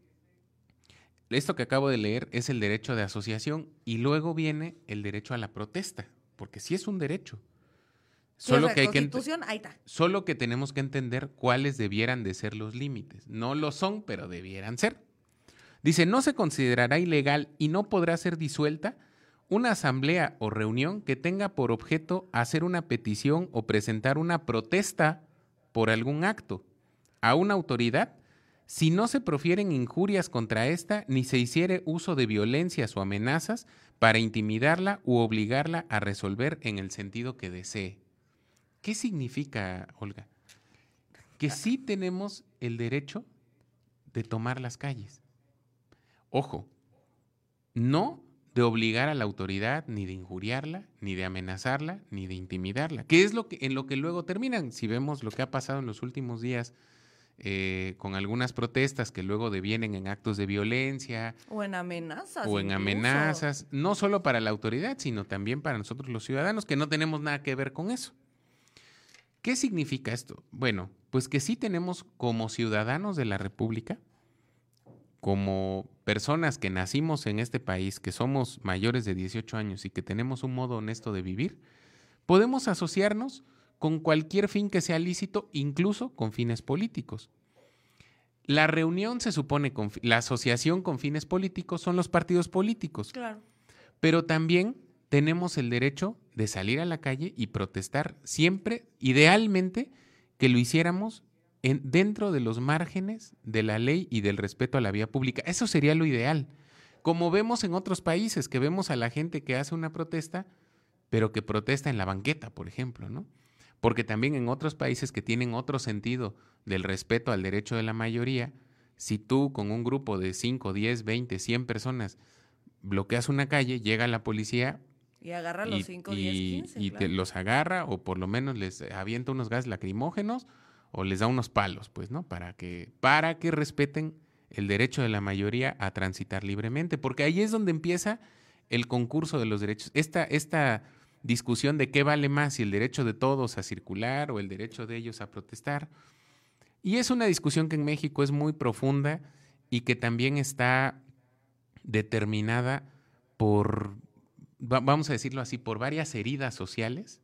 esto que acabo de leer es el derecho de asociación y luego viene el derecho a la protesta, porque sí es un derecho. Solo que, hay que solo que tenemos que entender cuáles debieran de ser los límites. No lo son, pero debieran ser. Dice, no se considerará ilegal y no podrá ser disuelta una asamblea o reunión que tenga por objeto hacer una petición o presentar una protesta por algún acto a una autoridad si no se profieren injurias contra ésta ni se hiciere uso de violencias o amenazas para intimidarla u obligarla a resolver en el sentido que desee. ¿Qué significa, Olga? Que sí tenemos el derecho de tomar las calles. Ojo, no de obligar a la autoridad, ni de injuriarla, ni de amenazarla, ni de intimidarla, que es lo que, en lo que luego terminan. Si vemos lo que ha pasado en los últimos días eh, con algunas protestas que luego devienen en actos de violencia. O en amenazas. O en amenazas, no solo para la autoridad, sino también para nosotros los ciudadanos, que no tenemos nada que ver con eso. ¿Qué significa esto? Bueno, pues que sí tenemos como ciudadanos de la República, como personas que nacimos en este país, que somos mayores de 18 años y que tenemos un modo honesto de vivir, podemos asociarnos con cualquier fin que sea lícito, incluso con fines políticos. La reunión se supone con la asociación con fines políticos son los partidos políticos. Claro. Pero también tenemos el derecho de salir a la calle y protestar siempre, idealmente, que lo hiciéramos dentro de los márgenes de la ley y del respeto a la vía pública. Eso sería lo ideal. Como vemos en otros países, que vemos a la gente que hace una protesta, pero que protesta en la banqueta, por ejemplo, ¿no? Porque también en otros países que tienen otro sentido del respeto al derecho de la mayoría, si tú con un grupo de 5, 10, 20, 100 personas bloqueas una calle, llega la policía y agarra los 5, 10, 15. Y te los agarra o por lo menos les avienta unos gases lacrimógenos o les da unos palos, pues, ¿no? Para que, para que respeten el derecho de la mayoría a transitar libremente, porque ahí es donde empieza el concurso de los derechos. Esta, esta discusión de qué vale más, si el derecho de todos a circular o el derecho de ellos a protestar. Y es una discusión que en México es muy profunda y que también está determinada por, vamos a decirlo así, por varias heridas sociales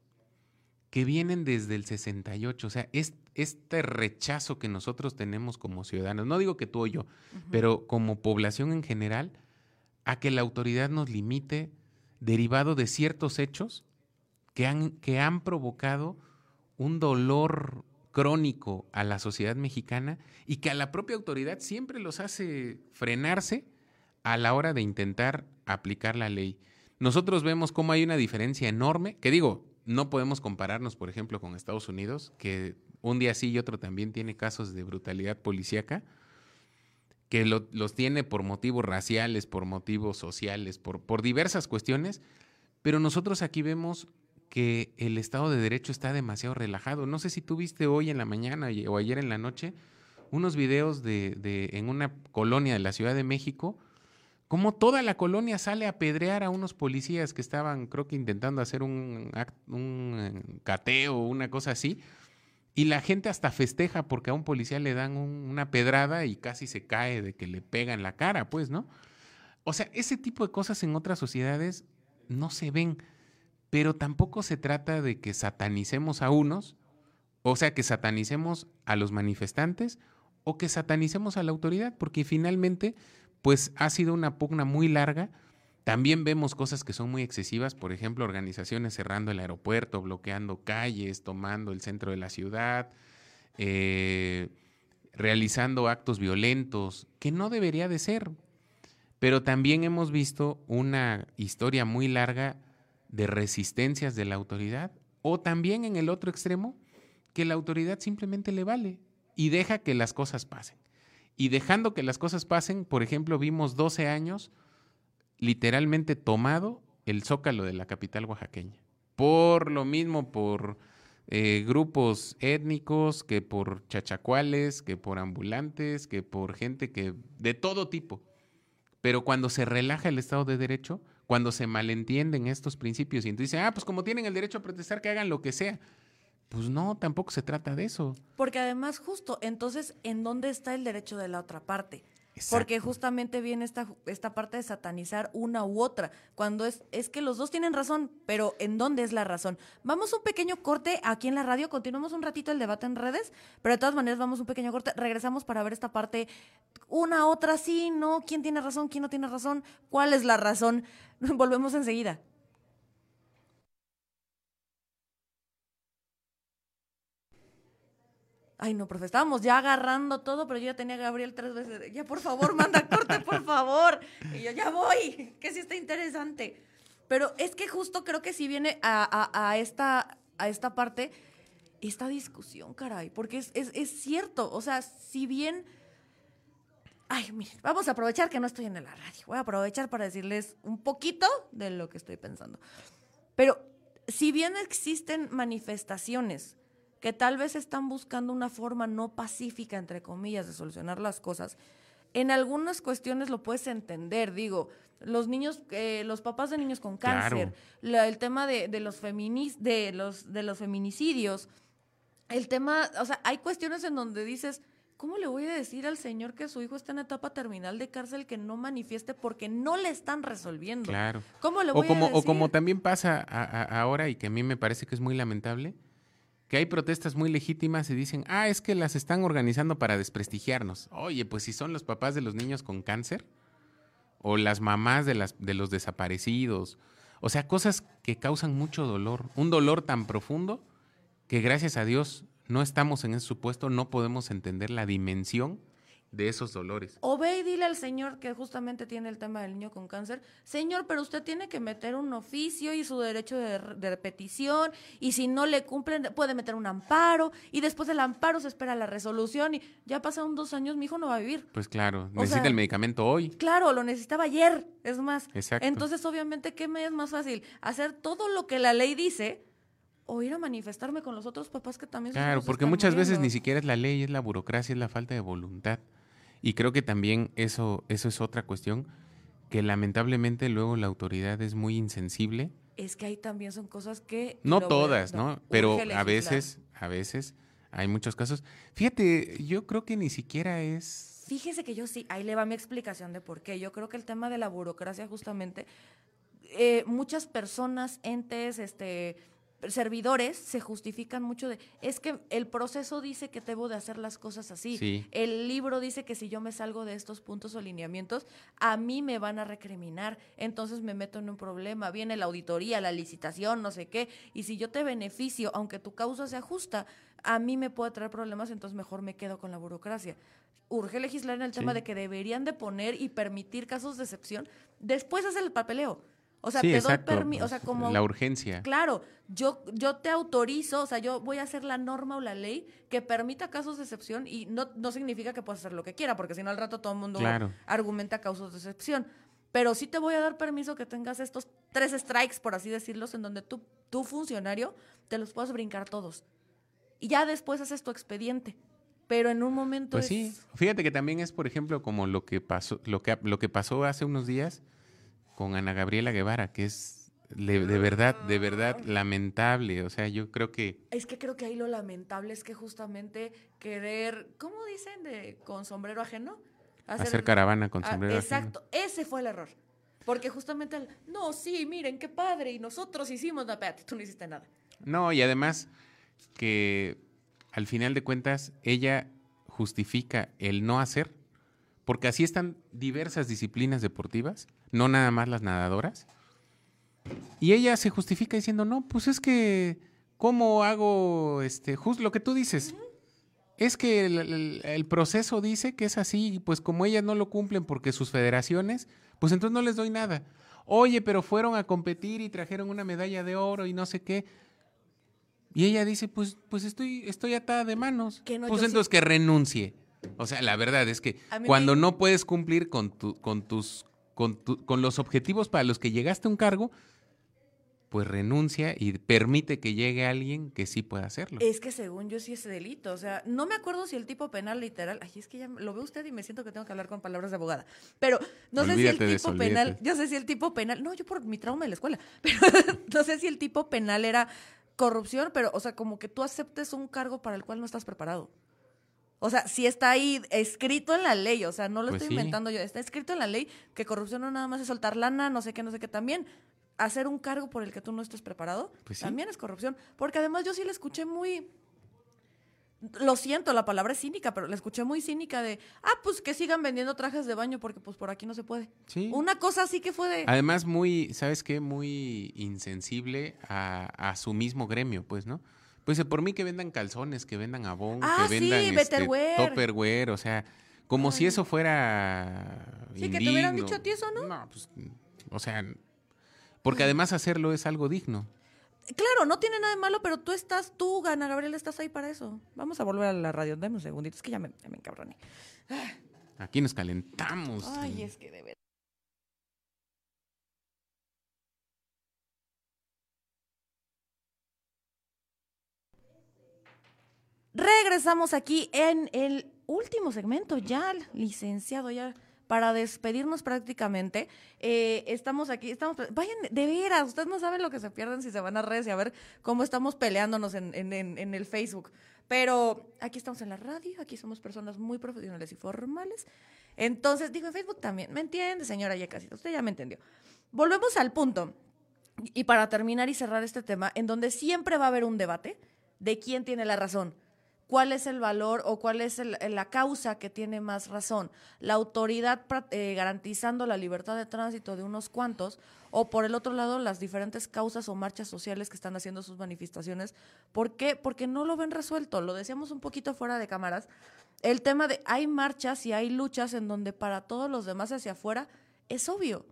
que vienen desde el 68. O sea, es, este rechazo que nosotros tenemos como ciudadanos, no digo que tú o yo, pero como población en general, a que la autoridad nos limite derivado de ciertos hechos que han, que han provocado un dolor crónico a la sociedad mexicana y que a la propia autoridad siempre los hace frenarse a la hora de intentar aplicar la ley. Nosotros vemos cómo hay una diferencia enorme, que digo, no podemos compararnos, por ejemplo, con Estados Unidos, que un día sí y otro también tiene casos de brutalidad policíaca, que los tiene por motivos raciales, por motivos sociales, por, por diversas cuestiones, pero nosotros aquí vemos que el Estado de Derecho está demasiado relajado. No sé si tú viste hoy en la mañana o ayer en la noche unos videos de, de en una colonia de la Ciudad de México, como toda la colonia sale a pedrear a unos policías que estaban, creo que intentando hacer un, un eh, cateo o una cosa así, y la gente hasta festeja porque a un policía le dan una pedrada y casi se cae de que le pegan la cara, pues, ¿no? O sea, ese tipo de cosas en otras sociedades no se ven, pero tampoco se trata de que satanicemos a unos, o sea, que satanicemos a los manifestantes o que satanicemos a la autoridad, porque finalmente pues ha sido una pugna muy larga. También vemos cosas que son muy excesivas, por ejemplo, organizaciones cerrando el aeropuerto, bloqueando calles, tomando el centro de la ciudad, eh, realizando actos violentos, que no debería de ser. Pero también hemos visto una historia muy larga de resistencias de la autoridad, o también en el otro extremo, que la autoridad simplemente le vale y deja que las cosas pasen y dejando que las cosas pasen, por ejemplo, vimos 12 años literalmente tomado el zócalo de la capital oaxaqueña. Por lo mismo, por eh, grupos étnicos, que por chachacuales, que por ambulantes, que por gente que de todo tipo. Pero cuando se relaja el Estado de Derecho, cuando se malentienden estos principios y entonces ah, pues como tienen el derecho a protestar, que hagan lo que sea. Pues no, tampoco se trata de eso. Porque además justo, entonces, ¿en dónde está el derecho de la otra parte? Porque justamente viene esta, esta parte de satanizar una u otra, cuando es, es que los dos tienen razón, pero ¿en dónde es la razón? Vamos un pequeño corte aquí en la radio, continuamos un ratito el debate en redes, pero de todas maneras vamos un pequeño corte, regresamos para ver esta parte, una, otra, sí, no, quién tiene razón, quién no tiene razón, cuál es la razón. Volvemos enseguida. Ay, no, profe, estábamos ya agarrando todo, pero yo ya tenía a Gabriel tres veces. Ya, por favor, manda corte, por favor. Y yo, ya voy, que sí está interesante. Pero es que justo creo que sí viene a, esta, a esta parte, esta discusión, caray, porque es, es, es cierto. O sea, si bien Ay, mire, vamos a aprovechar que no estoy en la radio. Voy a aprovechar para decirles un poquito de lo que estoy pensando. Pero si bien existen manifestaciones que tal vez están buscando una forma no pacífica, entre comillas, de solucionar las cosas, en algunas cuestiones lo puedes entender, digo, los niños, eh, los papás de niños con cáncer, el tema de, los de, los, de los feminicidios, el tema, o sea, hay cuestiones en donde dices, ¿Cómo le voy a decir al señor que su hijo está en etapa terminal de cárcel que no manifieste porque no le están resolviendo? Claro. ¿Cómo le voy o como, a decir? O como también pasa ahora y que a mí me parece que es muy lamentable, que hay protestas muy legítimas y dicen, ah, es que las están organizando para desprestigiarnos. Oye, pues si son los papás de los niños con cáncer o las mamás de, las, de los desaparecidos, o sea, cosas que causan mucho dolor, un dolor tan profundo que gracias a Dios no estamos en ese supuesto, no podemos entender la dimensión de esos dolores. O ve y dile al señor que justamente tiene el tema del niño con cáncer, señor, pero usted tiene que meter un oficio y su derecho de, repetición, y si no le cumplen, puede meter un amparo, y después del amparo se espera la resolución, y ya pasaron dos años, mi hijo no va a vivir. Pues claro, necesita el medicamento hoy. Claro, lo necesitaba ayer, es más. Exacto. Entonces, obviamente, ¿qué me es más fácil? Hacer todo lo que la ley dice, o ir a manifestarme con los otros papás que también Claro, porque muchas veces ni siquiera es la ley, es la burocracia, es la falta de voluntad. Y creo que también eso, eso es otra cuestión, que lamentablemente luego la autoridad es muy insensible. Es que ahí también son cosas que... No todas, ¿no? Pero a veces, a veces hay muchos casos. Fíjate, yo creo que ni siquiera es... Fíjese que yo sí, ahí le va mi explicación de por qué. Yo creo que el tema de la burocracia justamente, eh, muchas personas, entes, este servidores se justifican mucho de, es que el proceso dice que debo de hacer las cosas así. El libro dice que si yo me salgo de estos puntos o lineamientos, a mí me van a recriminar, entonces me meto en un problema, viene la auditoría, la licitación, no sé qué, y si yo te beneficio, aunque tu causa sea justa, a mí me puede traer problemas, entonces mejor me quedo con la burocracia. Urge legislar en el tema de que deberían de poner y permitir casos de excepción, después hacer el papeleo. O sea, te doy permiso, o sea, como... La urgencia. Claro, yo, yo te autorizo, o sea, yo voy a hacer la norma o la ley que permita casos de excepción y no, no significa que puedas hacer lo que quiera, porque si no al rato todo el mundo argumenta casos de excepción. Pero sí te voy a dar permiso que tengas estos tres strikes, por así decirlos, en donde tú, tu funcionario, te los puedas brincar todos. Y ya después haces tu expediente. Pero en un momento Pues sí, fíjate que también es, por ejemplo, como lo que pasó, lo que, lo que pasó hace unos días con Ana Gabriela Guevara, que es de, verdad, de verdad lamentable. O sea, yo creo que... Es que creo que ahí lo lamentable es que justamente querer, ¿cómo dicen? De, con sombrero ajeno. Hacer, caravana con ah, sombrero ajeno. Exacto, ese fue el error. Porque justamente, el, no, sí, miren, qué padre, y nosotros hicimos, no, espérate, tú no hiciste nada. No, y además que al final de cuentas ella justifica el no hacer porque así están diversas disciplinas deportivas, no nada más las nadadoras. Y ella se justifica diciendo, no, pues es que, ¿cómo hago este, justo lo que tú dices? Es que el, proceso dice que es así, y pues como ellas no lo cumplen porque sus federaciones, pues entonces no les doy nada. Oye, pero fueron a competir y trajeron una medalla de oro y no sé qué. Y ella dice, pues, pues estoy, estoy atada de manos. pues entonces que renuncie. O sea, la verdad es que cuando no puedes cumplir con, tu, con tus con, con, los objetivos para los que llegaste a un cargo, pues renuncia y permite que llegue alguien que sí pueda hacerlo. Es que según yo sí es delito, o sea, no me acuerdo si el tipo penal literal, ay, es que ya lo ve usted y me siento que tengo que hablar con palabras de abogada, pero no sé si el tipo penal, yo sé si el tipo penal, no, yo por mi trauma de la escuela, pero no sé si el tipo penal era corrupción, pero, o sea, como que tú aceptes un cargo para el cual no estás preparado. O sea, sí está ahí escrito en la ley, o sea, no lo pues estoy inventando yo, está escrito en la ley que corrupción no nada más es soltar lana, no sé qué, no sé qué, también hacer un cargo por el que tú no estés preparado, pues también es corrupción. Porque además yo sí le escuché muy, lo siento, la palabra es cínica, pero la escuché muy cínica de, ah, pues que sigan vendiendo trajes de baño porque pues por aquí no se puede. Sí. Una cosa así que fue de... Además muy, ¿sabes qué? Muy insensible a, a su mismo gremio, pues, ¿no? Pues por mí que vendan calzones, que vendan abón, ah, que vendan sí, este, topperware, o sea, como si eso fuera. Sí, que te hubieran dicho a ti eso, ¿no? No, pues, o sea, porque además hacerlo es algo digno. Claro, no tiene nada de malo, pero tú estás, tú, Gana Gabriel, estás ahí para eso. Vamos a volver a la radio. Dame un segundito, es que ya me, ya me encabroné. Aquí nos calentamos. Ay, es que de verdad. Regresamos aquí en el último segmento, ya, licenciado, ya para despedirnos prácticamente. Eh, estamos aquí, estamos, vayan, de veras, ustedes no saben lo que se pierden si se van a redes y a ver cómo estamos peleándonos en, en, el Facebook. Pero aquí estamos en la radio, aquí somos personas muy profesionales y formales. Entonces, digo, en Facebook también, ¿me entiende, señora Yecasita? Usted ya me entendió. Volvemos al punto. Y para terminar y cerrar este tema, en donde siempre va a haber un debate de quién tiene la razón cuál es el valor o cuál es la causa que tiene más razón. La autoridad eh, garantizando la libertad de tránsito de unos cuantos o por el otro lado las diferentes causas o marchas sociales que están haciendo sus manifestaciones. ¿Por qué? Porque no lo ven resuelto. Lo decíamos un poquito fuera de cámaras. El tema de hay marchas y hay luchas en donde para todos los demás hacia afuera es obvio.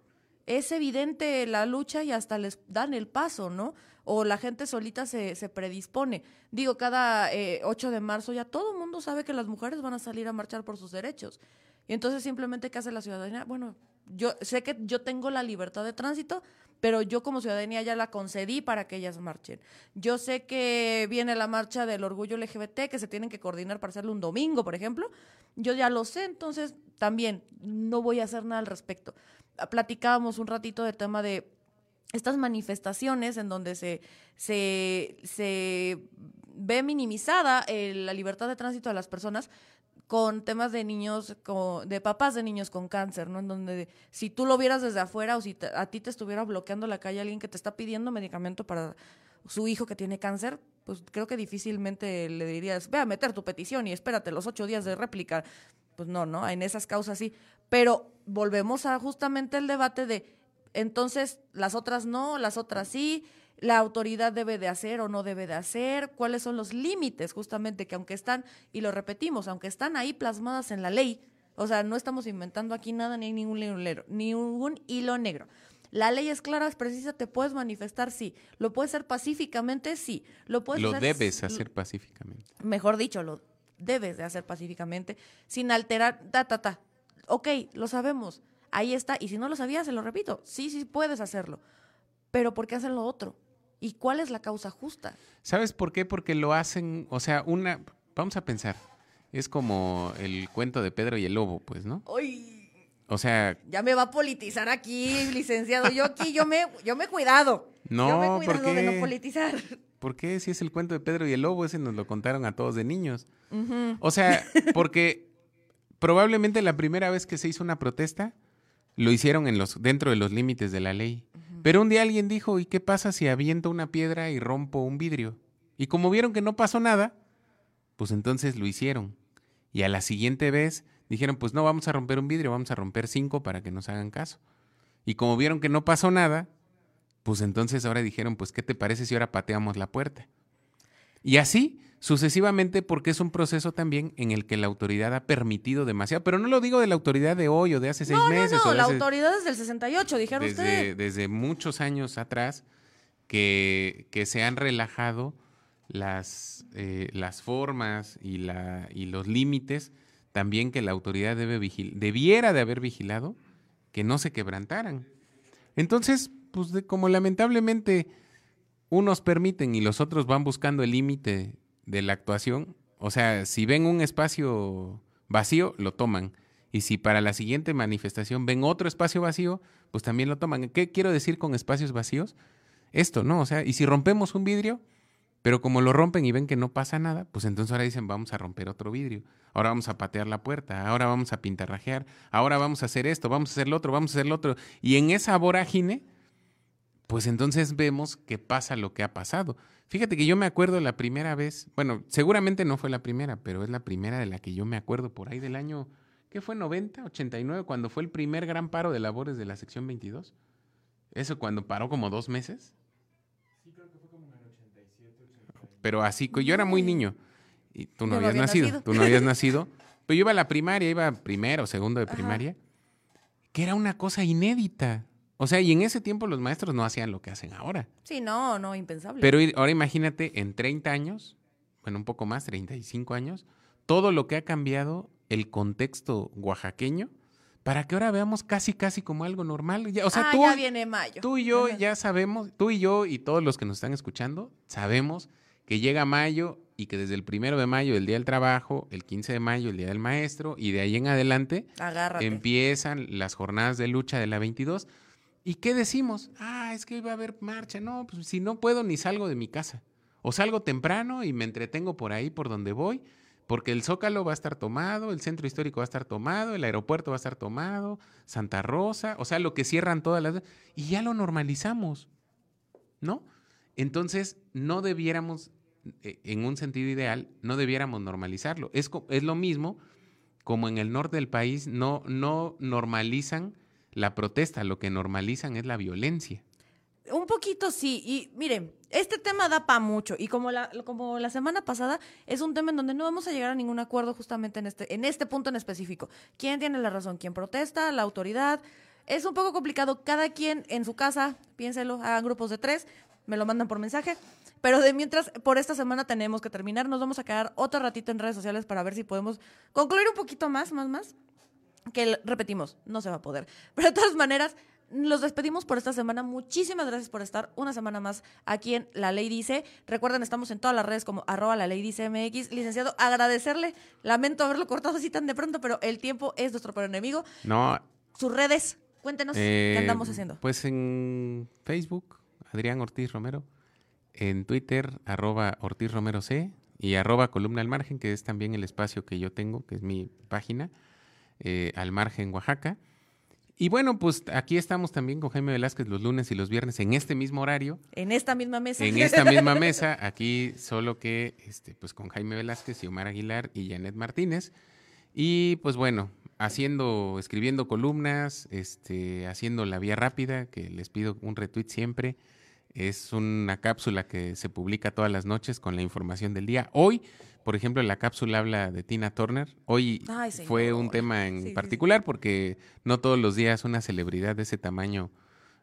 Es evidente la lucha y hasta les dan el paso, ¿no? O la gente solita se, se predispone. Digo, cada 8 eh, de marzo ya todo el mundo sabe que las mujeres van a salir a marchar por sus derechos. Y entonces simplemente, ¿qué hace la ciudadanía? Bueno, yo sé que yo tengo la libertad de tránsito, pero yo como ciudadanía ya la concedí para que ellas marchen. Yo sé que viene la marcha del orgullo LGBT, que se tienen que coordinar para hacerlo un domingo, por ejemplo. Yo ya lo sé, entonces también no voy a hacer nada al respecto. Platicábamos un ratito del tema de estas manifestaciones en donde se, se, ve minimizada eh, la libertad de tránsito de las personas con temas de niños, de papás de niños con cáncer, ¿no? En donde si tú lo vieras desde afuera o si a ti te estuviera bloqueando la calle alguien que te está pidiendo medicamento para su hijo que tiene cáncer, pues creo que difícilmente le dirías, ve a meter tu petición y espérate los ocho días de réplica. Pues no, ¿no? En esas causas sí. Pero volvemos a justamente el debate de entonces, las otras no, las otras sí, la autoridad debe de hacer o no debe de hacer, cuáles son los límites justamente que aunque están, y lo repetimos, aunque están ahí plasmadas en la ley, o sea, no estamos inventando aquí nada ni hay ningún, hilo, ningún hilo negro. La ley es clara, es precisa, te puedes manifestar, sí. Lo puedes hacer pacíficamente, sí. Lo puedes Lo debes hacer pacíficamente. Mejor dicho, lo debes de hacer pacíficamente, sin alterar, ta, ta, ta. Ok, lo sabemos Ahí está. Y si no lo sabías, se lo repito. Sí, sí puedes hacerlo. Pero ¿por qué hacen lo otro? ¿Y cuál es la causa justa? ¿Sabes por qué? Porque lo hacen, o sea, una, vamos a pensar, es como el cuento de Pedro y el Lobo, pues, ¿no? Uy. O sea... Ya me va a politizar aquí, licenciado. Yo aquí, yo me, yo me he cuidado. No, yo me he cuidado de no politizar. ¿Por qué? Si es el cuento de Pedro y el Lobo, ese nos lo contaron a todos de niños. O sea, porque probablemente la primera vez que se hizo una protesta, lo hicieron en los, dentro de los límites de la ley. Pero un día alguien dijo, ¿y qué pasa si aviento una piedra y rompo un vidrio? Y como vieron que no pasó nada, pues entonces lo hicieron. Y a la siguiente vez dijeron, pues no, vamos a romper un vidrio, vamos a romper cinco para que nos hagan caso. Y como vieron que no pasó nada, pues entonces ahora dijeron, pues ¿qué te parece si ahora pateamos la puerta? Y así sucesivamente porque es un proceso también en el que la autoridad ha permitido demasiado, pero no lo digo de la autoridad de hoy o de hace seis meses. No, no, la autoridad es del 68, dijeron desde, usted. Desde muchos años atrás que, que se han relajado las, eh, las formas y, la, y los límites también que la autoridad debe debiera de haber vigilado que no se quebrantaran. Entonces, pues como lamentablemente unos permiten y los otros van buscando el límite de la actuación. O sea, si ven un espacio vacío, lo toman. Y si para la siguiente manifestación ven otro espacio vacío, pues también lo toman. ¿Qué quiero decir con espacios vacíos? Esto, ¿no? O sea, y si rompemos un vidrio, pero como lo rompen y ven que no pasa nada, pues entonces ahora dicen, vamos a romper otro vidrio, ahora vamos a patear la puerta, ahora vamos a pintarrajear, ahora vamos a hacer esto, vamos a hacer lo otro, vamos a hacer lo otro. Y en esa vorágine, pues entonces vemos que pasa lo que ha pasado. Fíjate que yo me acuerdo la primera vez, bueno, seguramente no fue la primera, pero es la primera de la que yo me acuerdo por ahí del año, ¿qué fue? 90, 89, cuando fue el primer gran paro de labores de la sección 22. Eso cuando paró como dos meses. Sí, creo que fue como en el 87, 89. Pero así, yo era muy niño y tú no habías nacido, tú no habías nacido. Pero yo iba a la primaria, iba primero o segundo de primaria, que era una cosa inédita. O sea, y en ese tiempo los maestros no hacían lo que hacen ahora. Sí, no, no, impensable. Pero ahora imagínate, en 30 años, bueno, un poco más, 35 años, todo lo que ha cambiado el contexto oaxaqueño para que ahora veamos casi, casi como algo normal. Ya, o sea, ah, tú, ya viene mayo. Tú y yo ya sabemos, tú y yo y todos los que nos están escuchando, sabemos que llega mayo y que desde el primero de mayo, el Día del Trabajo, el 15 de mayo, el Día del Maestro, y de ahí en adelante empiezan las jornadas de lucha de la 22. ¿Y qué decimos? Ah, es que iba a haber marcha. No, pues si no puedo ni salgo de mi casa. O salgo temprano y me entretengo por ahí, por donde voy, porque el Zócalo va a estar tomado, el centro histórico va a estar tomado, el aeropuerto va a estar tomado, Santa Rosa, o sea, lo que cierran todas las... Y ya lo normalizamos, ¿no? Entonces, no debiéramos, eh, en un sentido ideal, no debiéramos normalizarlo. Es, es lo mismo como en el norte del país no, no normalizan la protesta, lo que normalizan es la violencia. Un poquito sí, y miren, este tema da para mucho y como la, como la semana pasada es un tema en donde no vamos a llegar a ningún acuerdo justamente en este, en este punto en específico. ¿Quién tiene la razón? ¿Quién protesta? ¿La autoridad? Es un poco complicado. Cada quien en su casa, piénselo, hagan grupos de tres, me lo mandan por mensaje. Pero de mientras, por esta semana tenemos que terminar. Nos vamos a quedar otro ratito en redes sociales para ver si podemos concluir un poquito más, más, más. Que repetimos, no se va a poder. Pero de todas maneras, los despedimos por esta semana. Muchísimas gracias por estar una semana más aquí en La Ley Dice. Recuerden, estamos en todas las redes como arroba la ley dice MX. Licenciado, agradecerle. Lamento haberlo cortado así tan de pronto, pero el tiempo es nuestro peor enemigo. No. Sus redes, cuéntenos qué eh, andamos haciendo. Pues en Facebook, Adrián Ortiz Romero. En Twitter, arroba Ortiz Romero C. Y arroba Columna al Margen, que es también el espacio que yo tengo, que es mi página, eh, al Margen Oaxaca. Y bueno, pues aquí estamos también con Jaime Velázquez los lunes y los viernes en este mismo horario. En esta misma mesa. En esta misma mesa, aquí solo que este, pues con Jaime Velázquez y Omar Aguilar y Janet Martínez. Y pues bueno, haciendo, escribiendo columnas, este, haciendo la vía rápida, que les pido un retweet siempre. Es una cápsula que se publica todas las noches con la información del día. Hoy por ejemplo, la cápsula habla de Tina Turner. Hoy fue un tema en particular porque no todos los días una celebridad de ese tamaño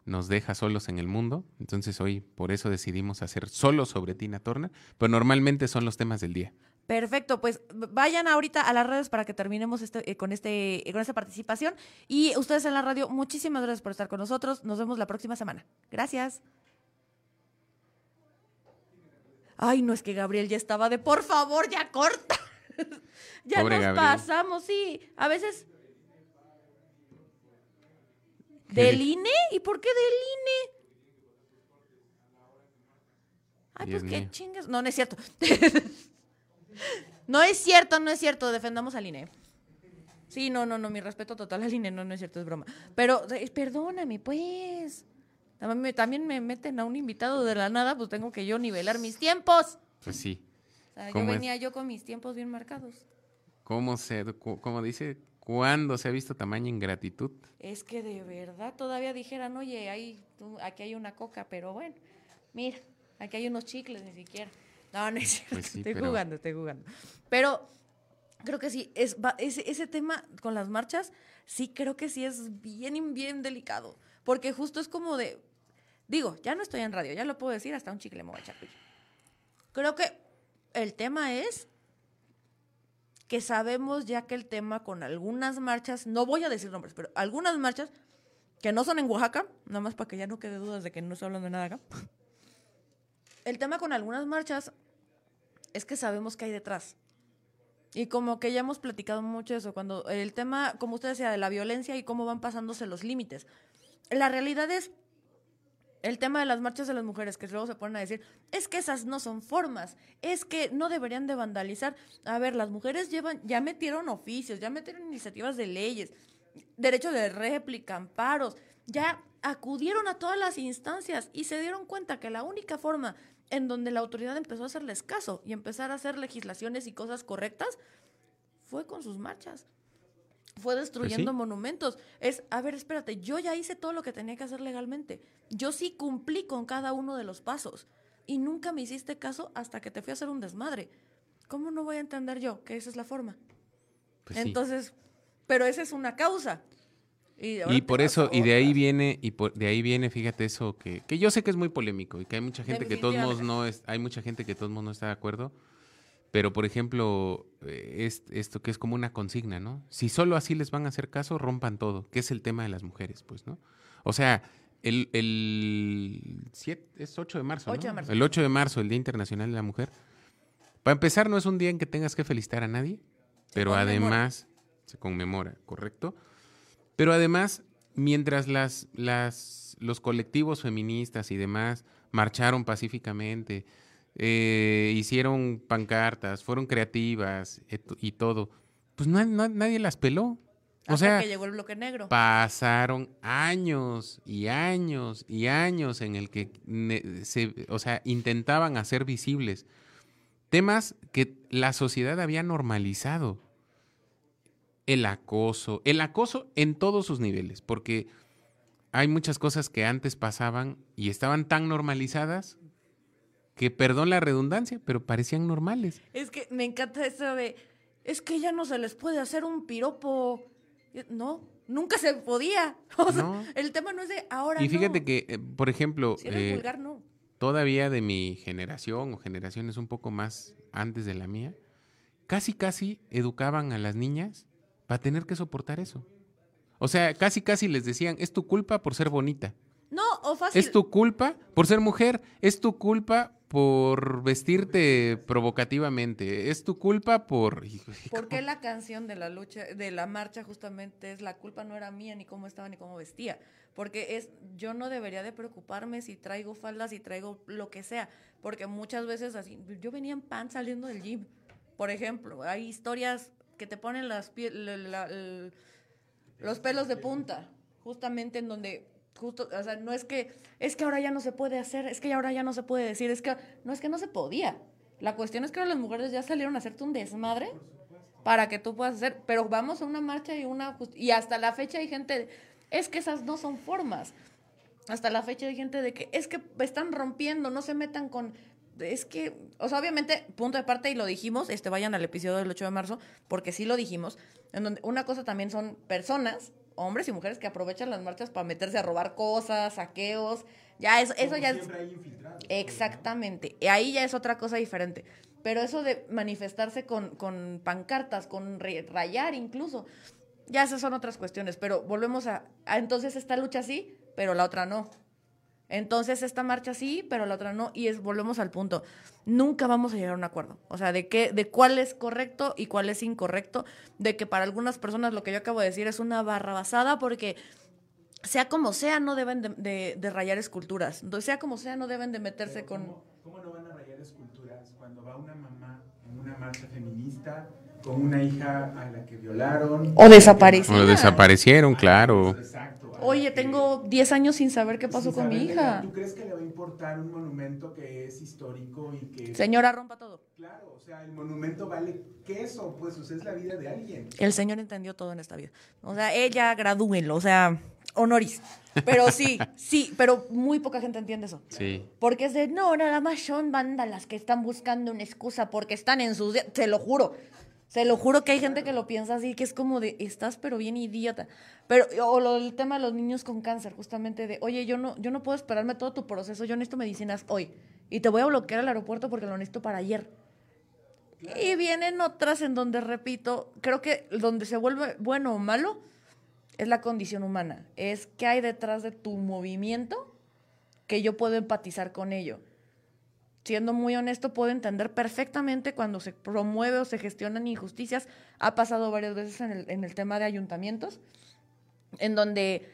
nos deja solos en el mundo. Entonces hoy por eso decidimos hacer solo sobre Tina Turner, pero normalmente son los temas del día. Perfecto, pues vayan ahorita a las redes para que terminemos este, eh, con, este, con esta participación. Y ustedes en la radio, muchísimas gracias por estar con nosotros. Nos vemos la próxima semana. Gracias. Ay, no es que Gabriel ya estaba de, por favor, ya corta. ya nos pasamos, sí. A veces... ¿Del INE? ¿Y por qué del INE? Ay, pues qué chingas. No, no es cierto. no es cierto, no es cierto. Defendamos al INE. Sí, no, no, no, mi respeto total al INE, no, no es cierto, es broma. Pero, eh, perdóname, pues. También me, meten a un invitado de la nada, pues tengo que yo nivelar mis tiempos. Pues sí. yo venía yo con mis tiempos bien marcados. ¿Cómo se, cómo dice, cuándo se ha visto tamaña ingratitud? Es que de verdad todavía dijeran, oye, hay, aquí hay una coca, pero bueno, mira, aquí hay unos chicles ni siquiera. No, no es cierto, pues estoy jugando, estoy jugando. Pero creo que sí, es, ese, ese tema con las marchas, sí creo que sí es bien, bien delicado. Porque justo es como de, digo, ya no estoy en radio, ya lo puedo decir, hasta un chicle me voy a echar. Creo que el tema es que sabemos ya que el tema con algunas marchas, no voy a decir nombres, pero algunas marchas que no son en Oaxaca, nada más para que ya no quede dudas de que no estoy hablando de nada acá. El tema con algunas marchas es que sabemos que hay detrás. Y como que ya hemos platicado mucho eso, cuando el tema, como usted decía, de la violencia y cómo van pasándose los límites la realidad es el tema de las marchas de las mujeres, que luego se ponen a decir, es que esas no son formas, es que no deberían de vandalizar. A ver, las mujeres llevan, ya metieron oficios, ya metieron iniciativas de leyes, derecho de réplica, amparos, ya acudieron a todas las instancias y se dieron cuenta que la única forma en donde la autoridad empezó a hacerles caso y empezar a hacer legislaciones y cosas correctas fue con sus marchas fue destruyendo pues monumentos. Es, a ver, espérate, yo ya hice todo lo que tenía que hacer legalmente. Yo sí cumplí con cada uno de los pasos. Y nunca me hiciste caso hasta que te fui a hacer un desmadre. ¿Cómo no voy a entender yo que esa es la forma? Pues Entonces, pero esa es una causa. Y, por eso, y de ahí viene, y por, de ahí viene, fíjate eso, que, yo sé que es muy polémico y que hay mucha gente que todos modos no es, hay mucha gente que todos modos no está de acuerdo Pero, por ejemplo, eh, esto que es como una consigna, ¿no? Si solo así les van a hacer caso, rompan todo, que es el tema de las mujeres, pues, ¿no? O sea, el, el es 8 de marzo, ¿no? El 8 de marzo, el Día Internacional de la Mujer. Para empezar, no es un día en que tengas que felicitar a nadie, pero además se conmemora, ¿correcto? Pero además, mientras las, las, los colectivos feministas y demás marcharon pacíficamente, eh, hicieron pancartas, fueron creativas y todo, pues nadie las peló. O sea, que llegó el bloque negro. Pasaron años y años y años en el que se, o sea, intentaban hacer visibles temas que la sociedad había normalizado. El acoso, el acoso en todos sus niveles, porque hay muchas cosas que antes pasaban y estaban tan normalizadas que, perdón la redundancia, pero parecían normales. Es que me encanta eso de, es que ya no se les puede hacer un piropo no, nunca se podía. el tema no es de ahora. Y fíjate que, eh, por ejemplo, eh, todavía de mi generación o generaciones un poco más antes de la mía, casi, casi educaban a las niñas para tener que soportar eso. O sea, casi, casi les decían, es tu culpa por ser bonita. No, o fácil. Es tu culpa por ser mujer, es tu culpa por vestirte provocativamente. Es tu culpa por. ¿Por qué la canción de la lucha, de la marcha, justamente es la culpa no era mía, ni cómo estaba, ni cómo vestía? Porque es, yo no debería de preocuparme si traigo faldas, si traigo lo que sea. Porque muchas veces así, yo venía en pan saliendo del gym. Por ejemplo, hay historias que te ponen las los pelos de punta, justamente en donde justo, o sea, no es que, es que ahora ya no se puede hacer, es que ahora ya no se puede decir, es que, no es que no se podía. La cuestión es que ahora las mujeres ya salieron a hacerte un desmadre para que tú puedas hacer, pero vamos a una marcha y una, y hasta la fecha hay gente, es que esas no son formas. Hasta la fecha hay gente de que es que están rompiendo, no se metan con, es que, o sea, obviamente, punto de parte, y lo dijimos, este, vayan al episodio del 8 de marzo, porque sí lo dijimos, en donde una cosa también son personas hombres y mujeres que aprovechan las marchas para meterse a robar cosas, saqueos. Ya eso, eso ya es. Exactamente. Y ahí ya es otra cosa diferente. Pero eso de manifestarse con, con pancartas, con rayar incluso, ya esas son otras cuestiones. Pero volvemos a, a entonces esta lucha sí, pero la otra no. Entonces esta marcha sí, pero la otra no. Y es, volvemos al punto. Nunca vamos a llegar a un acuerdo. O sea, de qué, de cuál es correcto y cuál es incorrecto. De que para algunas personas lo que yo acabo de decir es una barra basada porque sea como sea, no deben de, de, rayar esculturas. Entonces, sea como sea, no deben de meterse con. ¿cómo, no van a rayar esculturas cuando va una mamá en una marcha feminista con una hija a la que violaron? O desaparecieron. O desaparecieron, claro. Exacto. Oye, tengo 10 años sin saber qué pasó con mi hija. ¿Tú crees que le va a importar un monumento que es histórico y que... Señora, rompa todo. Claro, o sea, el monumento vale queso, pues, o sea, es la vida de alguien. El señor entendió todo en esta vida. O sea, ella gradúenlo, o sea, honoris. Pero sí, sí, pero muy poca gente entiende eso. Sí. Porque es de, no, nada más son las que están buscando una excusa porque están en sus... Te lo juro. Se lo juro que hay gente que lo piensa así, que es como de, estás pero bien idiota. Pero, o lo del tema de los niños con cáncer, justamente de, oye, yo no, yo no puedo esperarme todo tu proceso, yo necesito medicinas hoy. Y te voy a bloquear el aeropuerto porque lo necesito para ayer. Y vienen otras en donde, repito, creo que donde se vuelve bueno o malo es la condición humana. Es qué hay detrás de tu movimiento que yo puedo empatizar con ello siendo muy honesto, puedo entender perfectamente cuando se promueve o se gestionan injusticias. Ha pasado varias veces en el, en el tema de ayuntamientos, en donde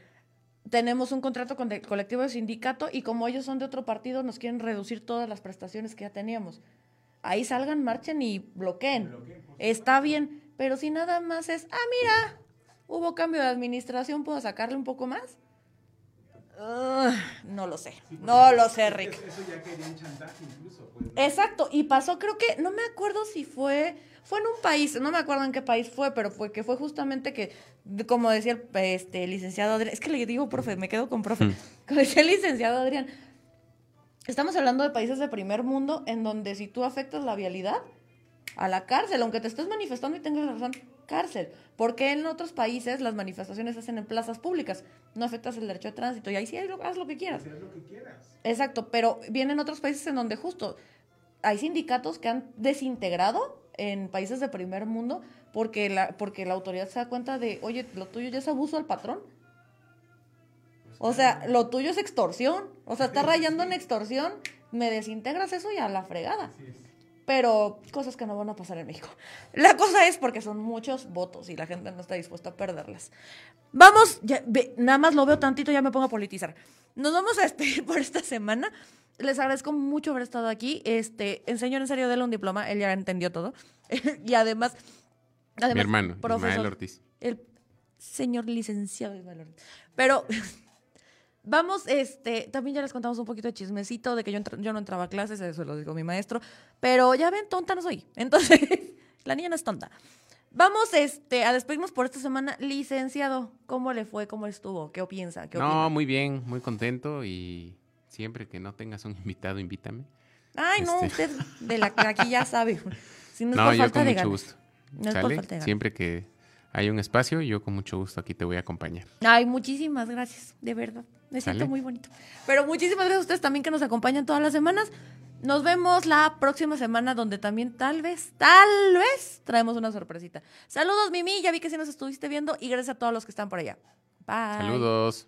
tenemos un contrato con el colectivo de sindicato y como ellos son de otro partido, nos quieren reducir todas las prestaciones que ya teníamos. Ahí salgan, marchen y bloqueen. Está bien, pero si nada más es, ah, mira, hubo cambio de administración, ¿puedo sacarle un poco más? No lo sé. no lo sé, Rick. Eso ya querían chantaje incluso. Pues, Exacto. Y pasó, creo que, no me acuerdo si fue, fue en un país, no me acuerdo en qué país fue, pero fue que fue justamente que, como decía el este, licenciado Adrián, es que le digo profe, me quedo con profe. Hmm. Como decía el licenciado Adrián, estamos hablando de países de primer mundo en donde si tú afectas la vialidad, a la cárcel, aunque te estés manifestando y tengas razón, cárcel. Porque en otros países las manifestaciones se hacen en plazas públicas, no afectas el derecho de tránsito y ahí sí haz lo que quieras. Haz lo que quieras. Exacto, pero vienen otros países en donde justo hay sindicatos que han desintegrado en países de primer mundo porque la, porque la autoridad se da cuenta de, oye, lo tuyo ya es abuso al patrón. O sea, lo tuyo es extorsión. O sea, está rayando en extorsión. Me desintegras eso y a la fregada. Pero cosas que no van a pasar en México. La cosa es porque son muchos votos y la gente no está dispuesta a perderlas. Vamos, ya, nada más lo veo tantito, ya me pongo a politizar. Nos vamos a despedir por esta semana. Les agradezco mucho haber estado aquí. Este, enseñó en serio, déle un diploma. Él ya entendió todo. y además, además, Mi hermano, profesor, Ortiz. El señor licenciado Ismael Ortiz. Pero Vamos, este, también ya les contamos un poquito de chismecito de que yo, yo no entraba a clases, eso lo dijo mi maestro, pero ya ven, tonta no soy. Entonces, la niña no es tonta. Vamos este, a despedirnos por esta semana. Licenciado, ¿cómo le fue? ¿Cómo estuvo? ¿Qué piensa? ¿Qué no, muy bien, muy contento y siempre que no tengas un invitado, invítame. Ay, no, este. usted de la aquí ya sabe. Si no, no yo con mucho gusto. No es por falta de Siempre que hay un espacio, yo con mucho gusto aquí te voy a acompañar. Ay, muchísimas gracias, de verdad. Me siento muy bonito. Pero muchísimas gracias a ustedes también que nos acompañan todas las semanas. Nos vemos la próxima semana donde también tal vez, tal vez traemos una sorpresita. Saludos, Mimi, ya vi que sí nos estuviste viendo y gracias a todos los que están por allá. Bye. Saludos.